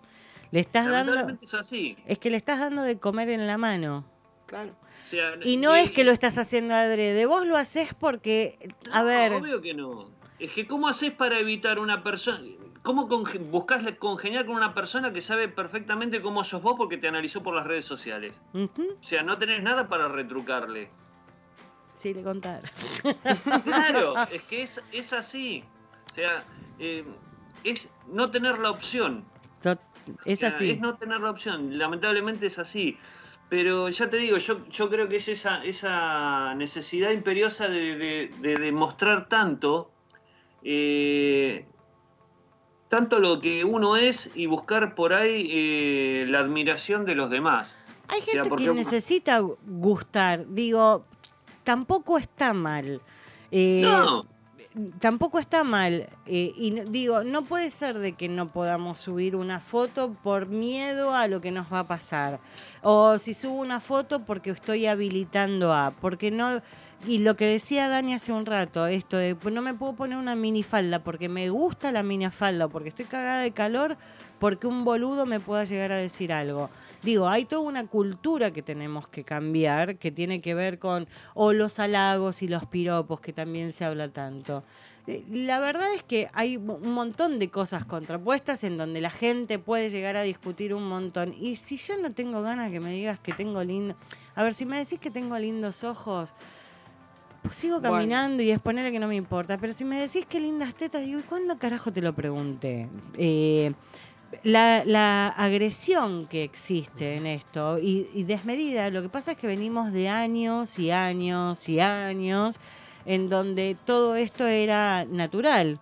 Speaker 1: Le estás dando,
Speaker 5: es así.
Speaker 1: es que le estás dando de comer en la mano.
Speaker 2: Claro.
Speaker 5: O sea,
Speaker 1: Y no
Speaker 5: y-
Speaker 1: es que lo estás haciendo adrede, vos lo haces porque, a
Speaker 5: No,
Speaker 1: ver,
Speaker 5: Obvio que no. Es que, ¿cómo haces para evitar una persona? ¿Cómo conge- buscas congeniar con una persona que sabe perfectamente cómo sos vos porque te analizó por las redes sociales? O sea, no tenés nada para retrucarle.
Speaker 1: sí le contar. [LAUGHS]
Speaker 5: Claro, [LAUGHS] es que es, es así. O sea, eh, es no tener la opción.
Speaker 1: Es
Speaker 5: O sea,
Speaker 1: así.
Speaker 5: Es no tener la opción. Lamentablemente es así. Pero ya te digo, yo, yo creo que es esa, esa necesidad imperiosa de, de- de demostrar tanto, eh, tanto lo que uno es y buscar por ahí eh, la admiración de los demás.
Speaker 1: Hay
Speaker 5: o sea,
Speaker 1: gente
Speaker 5: porque-
Speaker 1: que necesita gustar, digo, tampoco está mal. Eh,
Speaker 5: No,
Speaker 1: tampoco está mal. eh, y digo, no puede ser de que no podamos subir una foto por miedo a lo que nos va a pasar. O si subo una foto porque estoy habilitando a. Porque no. Y lo que decía Dani hace un rato, esto de pues no me puedo poner una minifalda porque me gusta la minifalda porque estoy cagada de calor, porque un boludo me pueda llegar a decir algo. Digo, hay toda una cultura que tenemos que cambiar que tiene que ver con o los halagos y los piropos que también se habla tanto. Eh, La verdad es que hay un montón de cosas contrapuestas en donde la gente puede llegar a discutir un montón. Y si yo no tengo ganas que me digas que tengo lindo... A ver, si me decís que tengo lindos ojos, pues sigo
Speaker 2: Bueno.
Speaker 1: caminando y es ponerle que no me importa. Pero si me decís qué lindas tetas, digo, ¿y cuándo carajo te lo pregunté? Eh, la, la agresión que existe en esto y, y desmedida, lo que pasa es que venimos de años y años y años en donde todo esto era natural,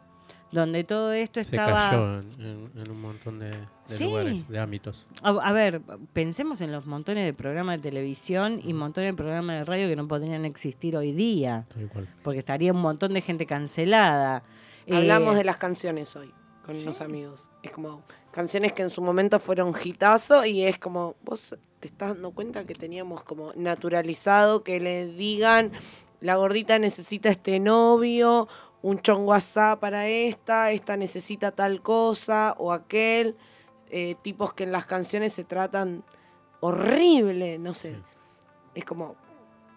Speaker 1: donde todo esto
Speaker 3: Se
Speaker 1: estaba...
Speaker 3: cayó en, en- en un montón de, de
Speaker 1: Sí.
Speaker 3: lugares, de ámbitos.
Speaker 1: A, a ver, pensemos en los montones de programas de televisión y montones de programas de radio que no podrían existir hoy día,
Speaker 3: Tal cual.
Speaker 1: porque estaría un montón de gente cancelada. Eh,
Speaker 2: Hablamos de las canciones hoy. con unos amigos. Es como canciones que en su momento fueron hitazo y es como, vos te estás dando cuenta que teníamos como naturalizado que le digan, la gordita necesita este novio, un chongo asá para esta, esta necesita tal cosa o aquel. eh, tipos que en las canciones se tratan horrible, no sé. Es como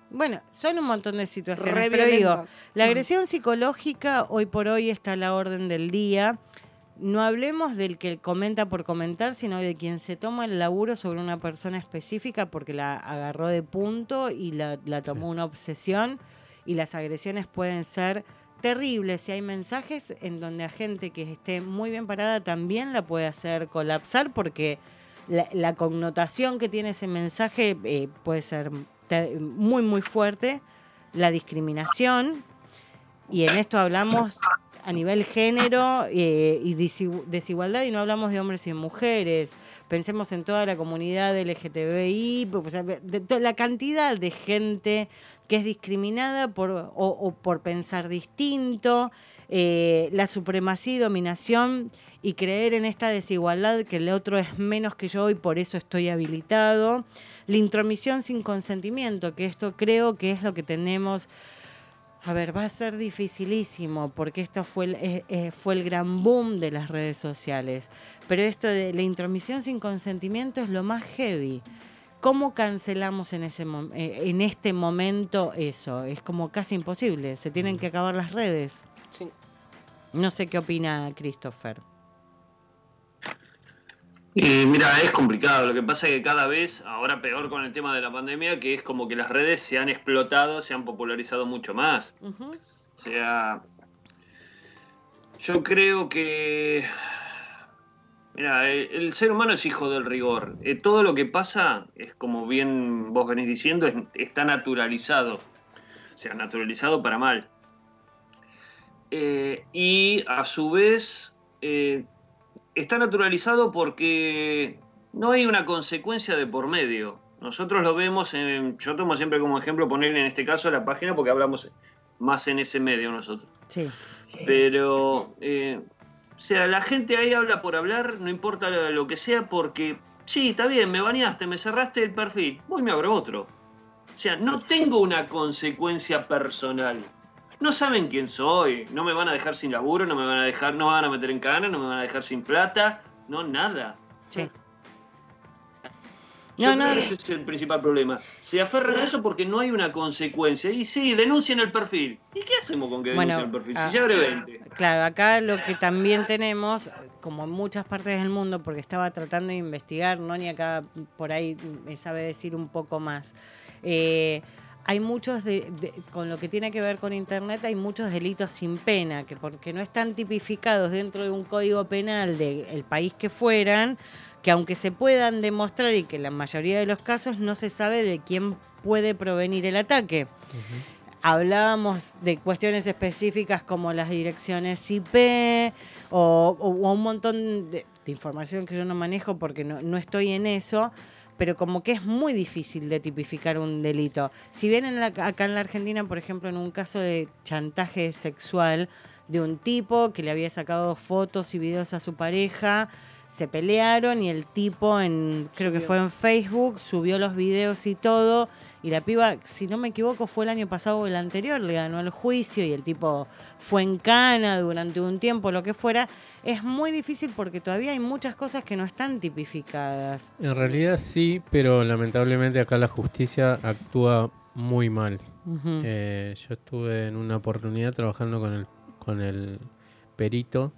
Speaker 1: Bueno, son un montón de situaciones.
Speaker 2: re
Speaker 1: pero digo, la agresión psicológica hoy por hoy está a la orden del día. No hablemos del que comenta por comentar, sino de quien se toma el laburo sobre una persona específica porque la agarró de punto y la, la tomó una obsesión. Y las agresiones pueden ser terribles. Si hay mensajes en donde a gente que esté muy bien parada también la puede hacer colapsar porque la, connotación que tiene ese mensaje eh, puede ser muy, muy fuerte. La discriminación, y en esto hablamos a nivel género eh, y desi- desigualdad, y no hablamos de hombres y de mujeres. Pensemos en toda la comunidad LGTBI, sea, de to- la cantidad de gente que es discriminada por, o, por pensar distinto, eh, la supremacía y dominación y creer en esta desigualdad que el otro es menos que yo y por eso estoy habilitado. La intromisión sin consentimiento, que esto creo que es lo que tenemos. A ver, va a ser dificilísimo porque esto fue el, fue el gran boom de las redes sociales. Pero esto de la intromisión sin consentimiento es lo más heavy. ¿Cómo cancelamos en, ese mom- eh, en este momento eso? Es como casi imposible. Se tienen que acabar las redes.
Speaker 2: Sí.
Speaker 1: No sé qué opina Christopher.
Speaker 5: Y mira, es complicado. Lo que pasa es que cada vez, ahora peor con el tema de la pandemia, que es como que las redes se han explotado, se han popularizado mucho más. O sea, yo creo que. Mira, el, el ser humano es hijo del rigor. Eh, todo lo que pasa, es como bien vos venís diciendo, es- está naturalizado. O sea, naturalizado para mal. Eh, y a su vez, eh, está naturalizado porque no hay una consecuencia de por medio. Nosotros lo vemos en. Yo tomo siempre como ejemplo poner en este caso la página porque hablamos más en ese medio nosotros.
Speaker 1: Sí.
Speaker 5: Pero, eh, o sea, la gente ahí habla por hablar, no importa lo, que sea, porque, sí, está bien, me bañaste, me cerraste el perfil, voy y me abro otro. O sea, no tengo una consecuencia personal. No saben quién soy, no me van a dejar sin laburo, no me van a dejar, no me van a meter en cana, no me van a dejar sin plata, no nada.
Speaker 1: Sí.
Speaker 5: Yo
Speaker 1: No,
Speaker 5: creo
Speaker 1: no.
Speaker 5: que ese es el principal problema. Se aferran a eso porque no hay una consecuencia. Y sí, denuncian el perfil. ¿Y qué hacemos con que
Speaker 1: Bueno,
Speaker 5: denuncien el perfil?
Speaker 1: ah,
Speaker 5: Si ya abre 20.
Speaker 1: Claro, acá lo que también tenemos, como en muchas partes del mundo, porque estaba tratando de investigar, ¿no? Ni acá por ahí me sabe decir un poco más. Eh, hay muchos, de, de- con lo que tiene que ver con Internet, hay muchos delitos sin pena, que porque no están tipificados dentro de un código penal del país que fueran, que aunque se puedan demostrar y que en la mayoría de los casos no se sabe de quién puede provenir el ataque. Hablábamos de cuestiones específicas como las direcciones IP o, o- o un montón de, de información que yo no manejo porque no, no estoy en eso, pero como que es muy difícil de tipificar un delito. Si bien en la- acá en la Argentina, por ejemplo, en un caso de chantaje sexual de un tipo que le había sacado fotos y videos a su pareja, se pelearon y el tipo en creo que fue en Facebook subió los videos y todo y la piba si no me equivoco fue el año pasado o el anterior le ganó el juicio y el tipo fue en cana durante un tiempo lo que fuera. Es muy difícil porque todavía hay muchas cosas que no están tipificadas.
Speaker 3: En realidad sí, pero lamentablemente acá la justicia actúa muy mal. Eh, yo estuve en una oportunidad trabajando con el, con el perito,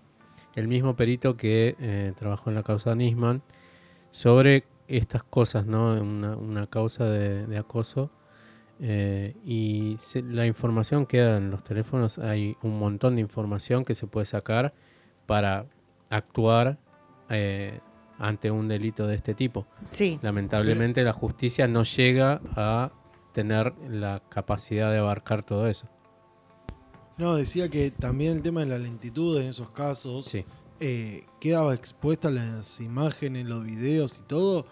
Speaker 3: el mismo perito que eh, trabajó en la causa Nisman, sobre estas cosas, ¿no? Una, una causa de, de acoso. eh, y se- la información queda en los teléfonos, hay un montón de información que se puede sacar para actuar eh, ante un delito de este tipo.
Speaker 1: sí
Speaker 3: Lamentablemente la justicia no llega a tener la capacidad de abarcar todo eso.
Speaker 4: No, decía que también el tema de la lentitud en esos casos
Speaker 3: Sí.
Speaker 4: eh, quedaba expuesta las imágenes, los videos y todo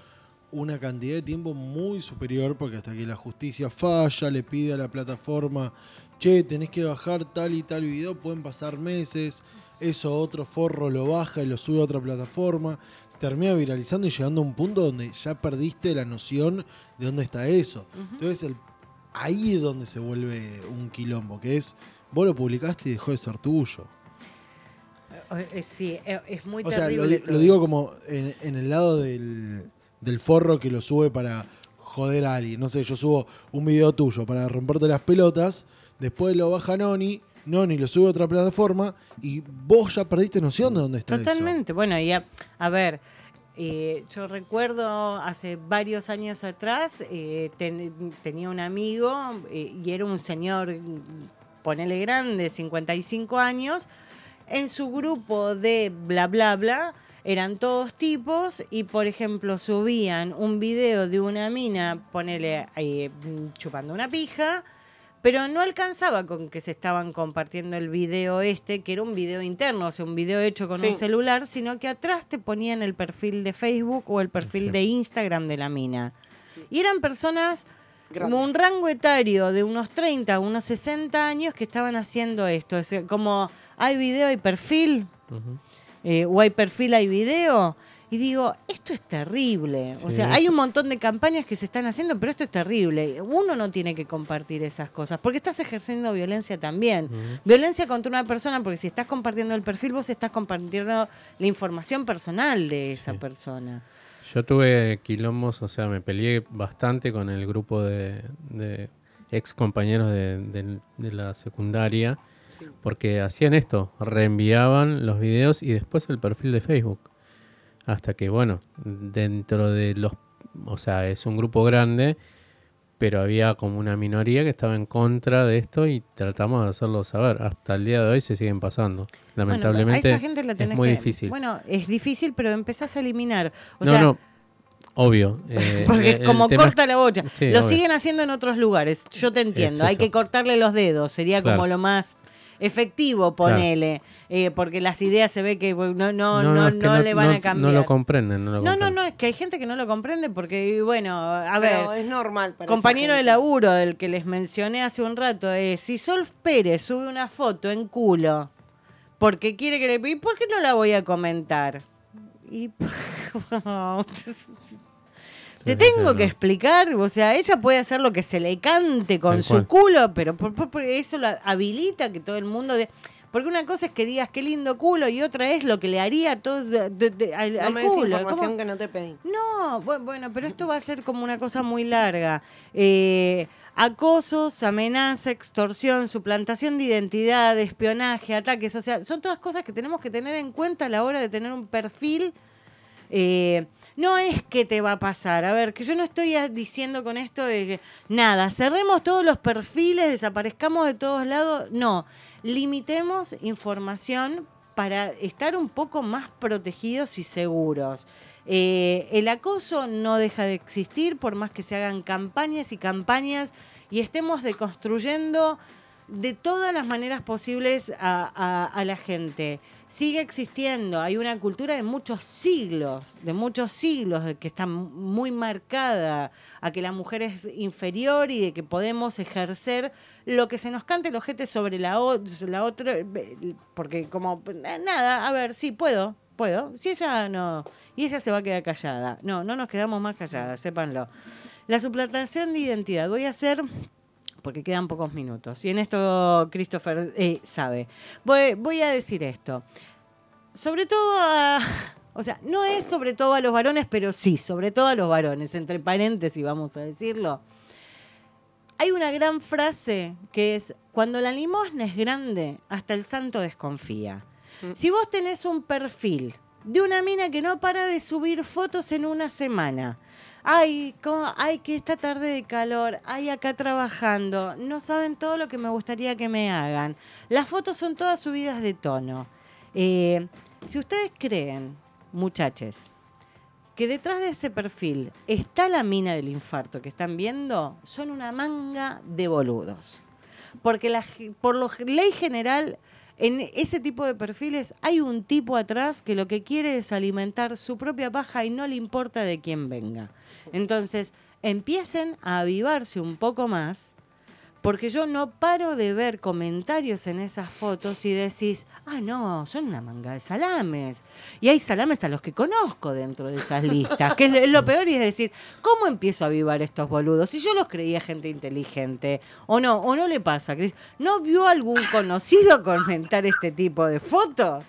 Speaker 4: una cantidad de tiempo muy superior porque hasta que la justicia falla, le pide a la plataforma, che, tenés que bajar tal y tal video, pueden pasar meses. eso otro forro lo baja y lo sube a otra plataforma, se termina viralizando y llegando a un punto donde ya perdiste la noción de dónde está eso. Entonces el, ahí es donde se vuelve un quilombo, que es, vos lo publicaste y dejó de ser tuyo.
Speaker 1: Eh, eh, Sí, eh, es muy
Speaker 4: O sea, lo,
Speaker 1: terrible.
Speaker 4: lo digo como en, en el lado del, del forro que lo sube para joder a alguien. No sé, yo subo un video tuyo para romperte las pelotas, después lo baja Noni, Noni lo sube a otra plataforma y vos ya perdiste noción de dónde está eso.
Speaker 1: Totalmente. Bueno, y a, a ver, eh, yo recuerdo hace varios años atrás, eh, ten- tenía un amigo eh, y era un señor, ponele grande, 55 años. En su grupo de bla, bla, bla, eran todos tipos y, por ejemplo, subían un video de una mina, ponele eh, mm, chupando una pija. Pero no alcanzaba con que se estaban compartiendo el video este, que era un video interno, o sea, un video hecho con
Speaker 2: Sí.
Speaker 1: un celular, sino que atrás te ponían el perfil de Facebook o el perfil
Speaker 3: Sí.
Speaker 1: de Instagram de la mina. Y eran personas
Speaker 2: Grandes.
Speaker 1: como un rango etario de unos 30 a unos 60 años que estaban haciendo esto. Es como hay video, hay perfil, eh, o hay perfil, hay video. Y digo, esto es terrible. o sea, hay un montón de campañas que se están haciendo, pero esto es terrible. Uno no tiene que compartir esas cosas, porque estás ejerciendo violencia también. Violencia contra una persona, porque si estás compartiendo el perfil, vos estás compartiendo la información personal de esa
Speaker 3: Sí.
Speaker 1: persona.
Speaker 3: Yo tuve quilombos, o sea, me peleé bastante con el grupo de, de ex compañeros de, de- de la secundaria, porque hacían esto, reenviaban los videos y después el perfil de Facebook. Hasta que, bueno, dentro de los, o sea, es un grupo grande, pero había como una minoría que estaba en contra de esto y tratamos de hacerlo saber. Hasta el día de hoy se siguen pasando.
Speaker 1: Bueno,
Speaker 3: Lamentablemente
Speaker 1: a esa gente la
Speaker 3: es
Speaker 1: tenés
Speaker 3: muy
Speaker 1: que-
Speaker 3: difícil.
Speaker 1: Bueno, es difícil, pero empezás a eliminar. O
Speaker 3: no,
Speaker 1: sea,
Speaker 3: no, obvio. eh, [LAUGHS]
Speaker 1: Porque es como
Speaker 3: es-
Speaker 1: corta la bocha.
Speaker 3: Sí,
Speaker 1: lo
Speaker 3: obvio.
Speaker 1: siguen haciendo en otros lugares. Yo te entiendo.
Speaker 3: Es
Speaker 1: Hay que cortarle los dedos. Sería como lo más efectivo, ponele. Eh, porque las ideas se ve que no, no, no,
Speaker 3: es que
Speaker 1: no le van
Speaker 3: no-
Speaker 1: a cambiar.
Speaker 3: No lo comprenden, no lo
Speaker 1: no, no,
Speaker 3: comprenden.
Speaker 1: no, es que hay gente que no lo comprende porque, bueno, a
Speaker 2: Pero
Speaker 1: ver,
Speaker 2: es normal para
Speaker 1: compañero de laburo del que les mencioné hace un rato, es si Sol Pérez sube una foto en culo porque quiere que le... ¿Y por qué no la voy a comentar? Y... [LAUGHS] Te tengo que explicar, o sea, ella puede hacer lo que se le cante con
Speaker 3: Tal
Speaker 1: su
Speaker 3: cual.
Speaker 1: culo, pero por, por- por eso lo habilita que todo el mundo... de- porque una cosa es que digas qué lindo culo y otra es lo que le haría a todos de- de- al,
Speaker 2: No
Speaker 1: al
Speaker 2: me
Speaker 1: culo.
Speaker 2: información
Speaker 1: ¿Cómo?
Speaker 2: que no te pedí.
Speaker 1: No, bu- bueno, pero esto va a ser como una cosa muy larga. Eh, acosos, amenaza, extorsión, suplantación de identidad, espionaje, ataques, o sea, son todas cosas que tenemos que tener en cuenta a la hora de tener un perfil. eh, no es que te va a pasar, a ver, que yo no estoy diciendo con esto de que nada, cerremos todos los perfiles, desaparezcamos de todos lados, no, limitemos información para estar un poco más protegidos y seguros. Eh, el acoso no deja de existir por más que se hagan campañas y campañas y estemos deconstruyendo de todas las maneras posibles a la gente. Sigue existiendo, hay una cultura de muchos siglos, de muchos siglos, que está muy marcada a que la mujer es inferior y de que podemos ejercer lo que se nos cante el ojete sobre la otra, eh, porque como, eh, nada, a ver, sí, puedo, puedo, si ella no, y ella se va a quedar callada, no, no nos quedamos más calladas, sépanlo. La suplantación de identidad, voy a hacer porque quedan pocos minutos. Y en esto Christopher eh, sabe. Voy, voy a decir esto. Sobre todo a... [LAUGHS] O sea, no es sobre todo a los varones, pero sí, sobre todo a los varones, entre paréntesis vamos a decirlo. Hay una gran frase que es, cuando la limosna es grande, hasta el santo desconfía. Si vos tenés un perfil de una mina que no para de subir fotos en una semana, ay, cómo- ay, que esta tarde de calor, ay, acá trabajando, no saben todo lo que me gustaría que me hagan. Las fotos son todas subidas de tono. Eh, si ustedes creen, muchaches, que detrás de ese perfil está la mina del infarto que están viendo, son una manga de boludos. Porque por ley general, en ese tipo de perfiles hay un tipo atrás que lo que quiere es alimentar su propia paja y no le importa de quién venga. Entonces, empiecen a avivarse un poco más Porque yo no paro de ver comentarios en esas fotos y decís, ah, no, son una manga de salames. Y hay salames a los que conozco dentro de esas listas, que es lo- peor y es decir, ¿cómo empiezo a avivar estos boludos? Si yo los creía gente inteligente, o no, o no le pasa, ¿no vio algún conocido comentar este tipo de fotos?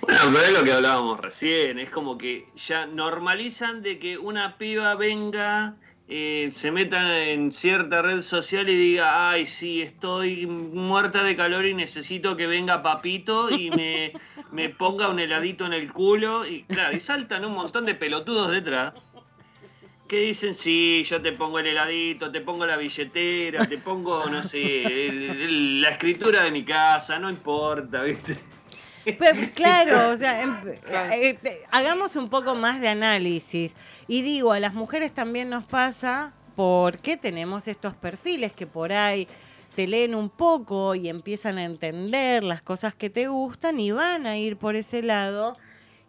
Speaker 5: Bueno, pero es lo que hablábamos recién, es como que ya normalizan de que una piba venga, eh, se meta en cierta red social y diga, ay, sí, estoy muerta de calor y necesito que venga papito y me, [LAUGHS] me ponga un heladito en el culo. Y claro, y saltan un montón de pelotudos detrás que dicen, sí, yo te pongo el heladito, te pongo la billetera, te pongo, no sé, el- el- la escritura de mi casa, no importa, ¿viste? [LAUGHS]
Speaker 1: Claro, o sea, em- eh, eh, hagamos un poco más de análisis. Y digo, a las mujeres también nos pasa porque tenemos estos perfiles que por ahí te leen un poco y empiezan a entender las cosas que te gustan y van a ir por ese lado.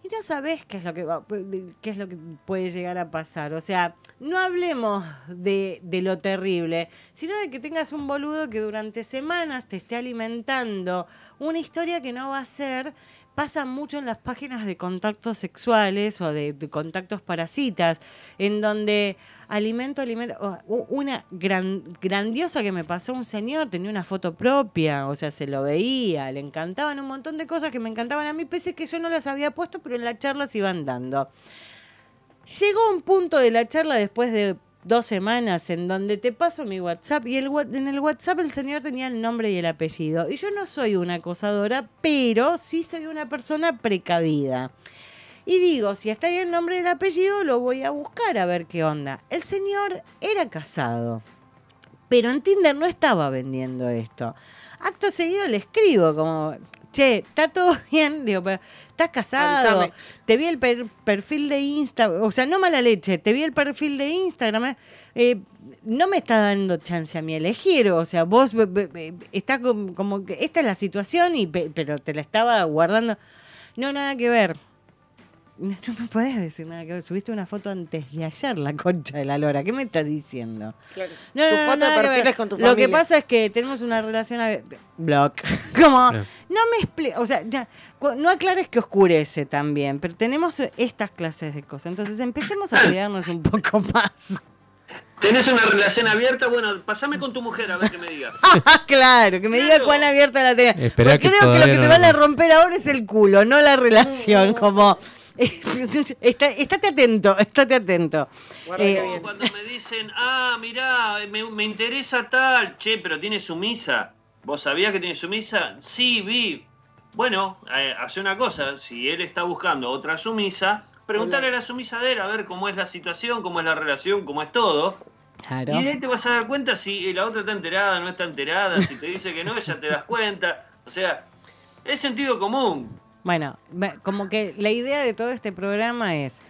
Speaker 1: Y no sabes qué es lo que va, qué es lo que puede llegar a pasar. O sea, no hablemos de, de lo terrible, sino de que tengas un boludo que durante semanas te esté alimentando una historia que no va a ser. Pasa mucho en las páginas de contactos sexuales o de, de contactos para citas, en donde alimento, alimento. Una gran, grandiosa que me pasó un señor, tenía una foto propia, o sea, se lo veía, le encantaban un montón de cosas que me encantaban a mí, pese que yo no las había puesto, pero en la charla se iban dando. Llegó un punto de la charla después de dos semanas en donde te paso mi WhatsApp y el, en el WhatsApp el señor tenía el nombre y el apellido. Y yo no soy una acosadora, pero sí soy una persona precavida. Y digo, si está ahí el nombre y el apellido, lo voy a buscar a ver qué onda. El señor era casado, pero en Tinder no estaba vendiendo esto. Acto seguido le escribo como, che, ¿está todo [LAUGHS] bien? Digo, pero ¿estás casado? Te vi el per- perfil de Instagram, o sea, no mala leche, te vi el perfil de Instagram. eh, eh, no me está dando chance a mí elegir, o sea, vos está como, como que esta es la situación, y pe- pero te la estaba guardando. No, nada que ver. No, no me podés decir nada que ver. Subiste una foto antes de ayer, la concha de la lora. ¿Qué me estás diciendo?
Speaker 2: Claro.
Speaker 1: No,
Speaker 2: tu
Speaker 1: no, no,
Speaker 2: foto de
Speaker 1: que
Speaker 2: perfil
Speaker 1: ver.
Speaker 2: es con tu
Speaker 1: Lo que pasa es que tenemos una relación abierta. Block. [LAUGHS] Como, no me explico. O sea, ya, no aclares que oscurece también, pero tenemos estas clases de cosas. Entonces empecemos a cuidarnos un poco más.
Speaker 5: ¿Tenés una relación abierta? Bueno, pasame con tu mujer a ver qué me diga. [LAUGHS]
Speaker 1: claro, que me diga cuán abierta la tenés.
Speaker 3: Esperá
Speaker 1: Porque
Speaker 3: que
Speaker 1: creo que lo que te van a romper ahora es el culo, no la relación. Como, está- estate atento, estate atento. Eh,
Speaker 5: Como cuando me dicen, ah, mirá, me, me interesa tal, che, pero tiene sumisa. ¿Vos sabías que tiene sumisa? Sí, vi. Bueno, eh, hace una cosa, si él está buscando otra sumisa, preguntarle a la sumisa de él a ver cómo es la situación, cómo es la relación, cómo es todo.
Speaker 1: Claro.
Speaker 5: Y de ahí te vas a dar cuenta si la otra está enterada, no está enterada, si te dice que no, ya te das cuenta. O sea, es sentido común.
Speaker 1: Bueno, como que la idea de todo este programa es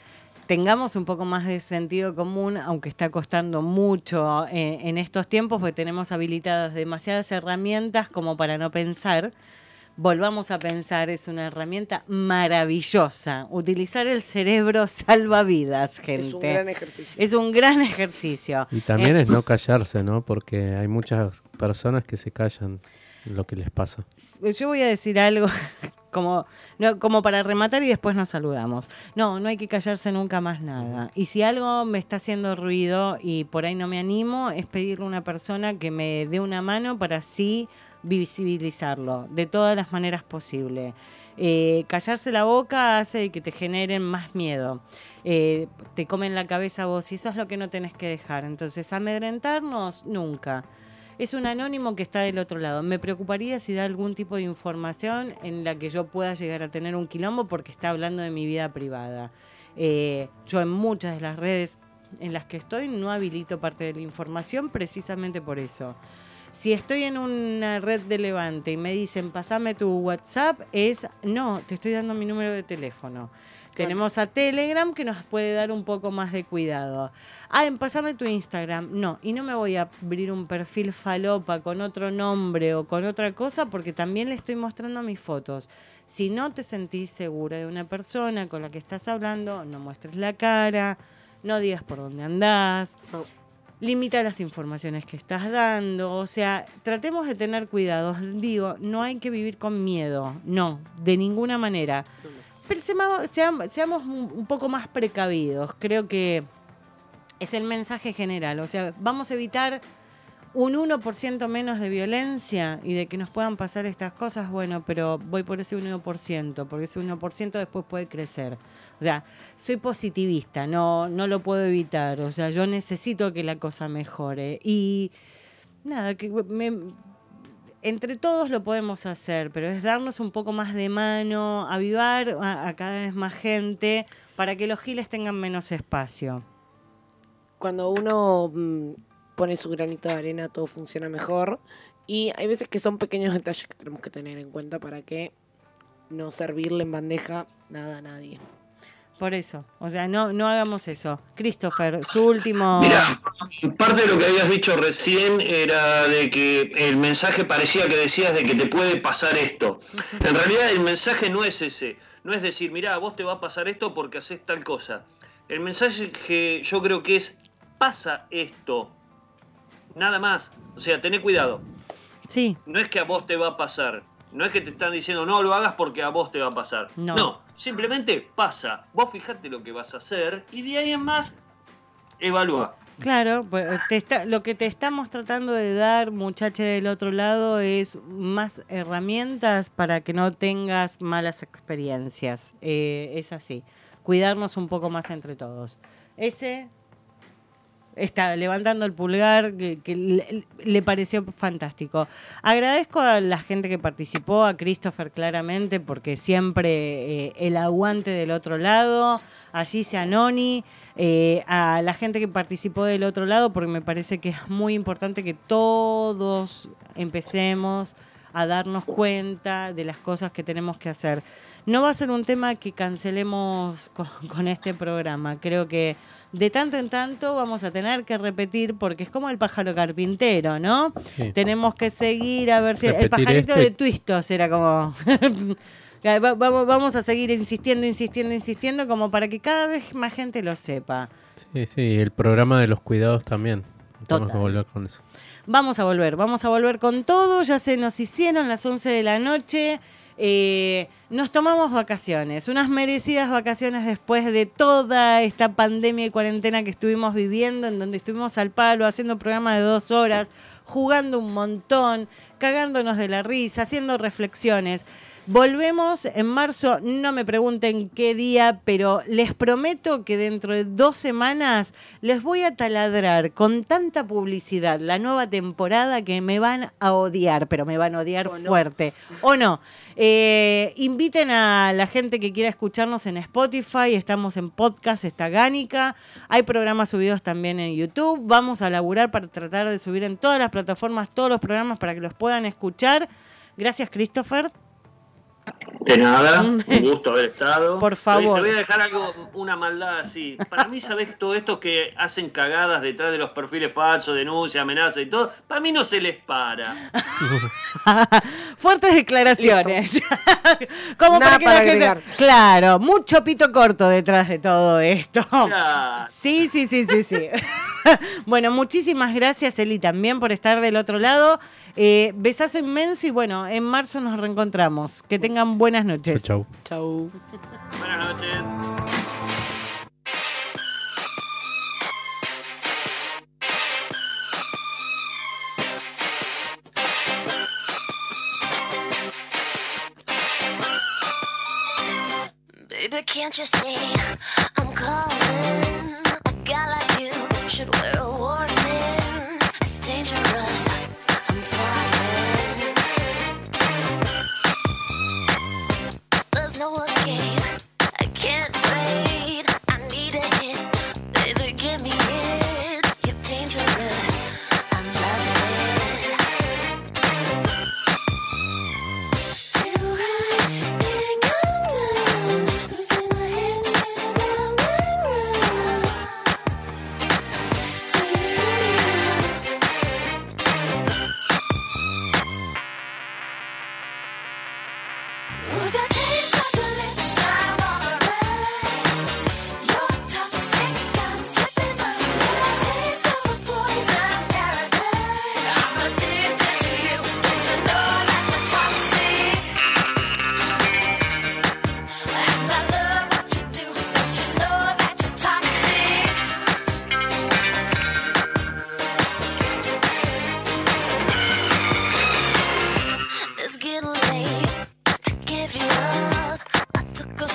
Speaker 1: tengamos un poco más de sentido común, aunque está costando mucho eh, en estos tiempos, porque tenemos habilitadas demasiadas herramientas como para no pensar. Volvamos a pensar, es una herramienta maravillosa. Utilizar el cerebro salva vidas, gente.
Speaker 2: Es un gran ejercicio.
Speaker 1: Es un gran ejercicio.
Speaker 3: Y también
Speaker 1: Eh,
Speaker 3: es no callarse, ¿no? Porque hay muchas personas que se callan lo que les pasa.
Speaker 1: yo voy a decir algo como, no, como para rematar y después nos saludamos. No, no hay que callarse nunca más nada. Y si algo me está haciendo ruido y por ahí no me animo, es pedirle a una persona que me dé una mano para así visibilizarlo de todas las maneras posibles. Eh, callarse la boca hace que te generen más miedo. Eh, te comen la cabeza vos y eso es lo que no tenés que dejar. Entonces, amedrentarnos nunca. Es un anónimo que está del otro lado. Me preocuparía si da algún tipo de información en la que yo pueda llegar a tener un quilombo porque está hablando de mi vida privada. Eh, yo en muchas de las redes en las que estoy no habilito parte de la información precisamente por eso. Si estoy en una red de Levante y me dicen, pasame tu WhatsApp, es, no, te estoy dando mi número de teléfono. Tenemos a Telegram que nos puede dar un poco más de cuidado. Ah, en pasame tu Instagram. No, y no me voy a abrir un perfil falopa con otro nombre o con otra cosa porque también le estoy mostrando mis fotos. Si no te sentís segura de una persona con la que estás hablando, no muestres la cara, no digas por dónde andás.
Speaker 2: No.
Speaker 1: limita las informaciones que estás dando, o sea, tratemos de tener cuidado. Digo, no hay que vivir con miedo, no, de ninguna manera. Pero seamos, seam- seamos un un poco más precavidos, creo que es el mensaje general, o sea, vamos a evitar un 1% menos de violencia y de que nos puedan pasar estas cosas, bueno, pero voy por ese 1%, porque ese 1% después puede crecer. O sea, soy positivista, no, no lo puedo evitar, o sea, yo necesito que la cosa mejore. Y nada, que me- entre todos lo podemos hacer, pero es darnos un poco más de mano, avivar a, a cada vez más gente para que los giles tengan menos espacio.
Speaker 2: Cuando uno mm, pone su granito de arena, todo funciona mejor. Y hay veces que son pequeños detalles que tenemos que tener en cuenta para que no servirle en bandeja nada a nadie.
Speaker 1: Por eso, o sea, no, no hagamos eso. Christopher, su último...
Speaker 5: Mira, parte de lo que habías dicho recién era de que el mensaje parecía que decías de que te puede pasar esto. En realidad el mensaje no es ese. No es decir, mira, a vos te va a pasar esto porque haces tal cosa. El mensaje que yo creo que es, pasa esto. Nada más. O sea, tené cuidado.
Speaker 1: Sí,
Speaker 5: No es que a vos te va a pasar. No es que te están diciendo no lo hagas porque a vos te va a pasar.
Speaker 1: No.
Speaker 5: simplemente pasa. Vos fijate lo que vas a hacer y de ahí en más evalúa.
Speaker 1: claro, pues, te está- lo que te estamos tratando de dar, muchacha del otro lado, es más herramientas para que no tengas malas experiencias. Eh, es así, cuidarnos un poco más entre todos. Ese está levantando el pulgar, que, le, pareció fantástico. Agradezco a la gente que participó, a Christopher claramente, porque siempre eh, el aguante del otro lado, allí sea Noni, eh, a la gente que participó del otro lado, porque me parece que es muy importante que todos empecemos a darnos cuenta de las cosas que tenemos que hacer. No va a ser un tema que cancelemos con este programa. Creo que de tanto en tanto vamos a tener que repetir, porque es como el pájaro carpintero, ¿no?
Speaker 3: Sí.
Speaker 1: Tenemos que seguir a ver si el pajarito
Speaker 3: este-
Speaker 1: de Twistos era como... [LAUGHS] Va- va- Vamos a seguir insistiendo, insistiendo, insistiendo, como para que cada vez más gente lo sepa.
Speaker 3: Sí, sí, el programa de los cuidados también. Que
Speaker 1: Total.
Speaker 3: volver con eso.
Speaker 1: Vamos a volver, vamos a volver con todo. Ya se nos hicieron las 11 de la noche. Eh, nos tomamos vacaciones, unas merecidas vacaciones después de toda esta pandemia y cuarentena que estuvimos viviendo, en donde estuvimos al palo, haciendo programas de dos horas, jugando un montón, cagándonos de la risa, haciendo reflexiones. Volvemos en marzo, no me pregunten qué día, pero les prometo que dentro de dos semanas les voy a taladrar con tanta publicidad la nueva temporada que me van a odiar, pero me van a odiar
Speaker 2: O no.
Speaker 1: fuerte. ¿O no? Eh, inviten a la gente que quiera escucharnos en Spotify, estamos en podcast, está Gánica, hay programas subidos también en YouTube, vamos a laburar para tratar de subir en todas las plataformas todos los programas para que los puedan escuchar. Gracias, Christopher.
Speaker 5: De nada, un gusto haber estado.
Speaker 1: Por favor.
Speaker 5: Te voy a dejar algo, una maldad así. Para mí, ¿sabes todo esto que hacen cagadas detrás de los perfiles falsos, denuncias, amenazas y todo? Para mí no se les para. [LAUGHS]
Speaker 1: Fuertes declaraciones. [LAUGHS] Como
Speaker 2: Nada
Speaker 1: para que
Speaker 2: para
Speaker 1: la gente-. Claro, mucho pito corto detrás de todo esto.
Speaker 5: Claro.
Speaker 1: Sí, sí, sí, sí, sí. [LAUGHS] bueno, muchísimas gracias, Eli, también por estar del otro lado. Eh, besazo inmenso y bueno, en marzo nos reencontramos. Que tengan buenas noches.
Speaker 3: chau.
Speaker 2: Chau.
Speaker 5: Buenas noches.
Speaker 8: Baby, can't you see I'm calling? me to give you up. I took a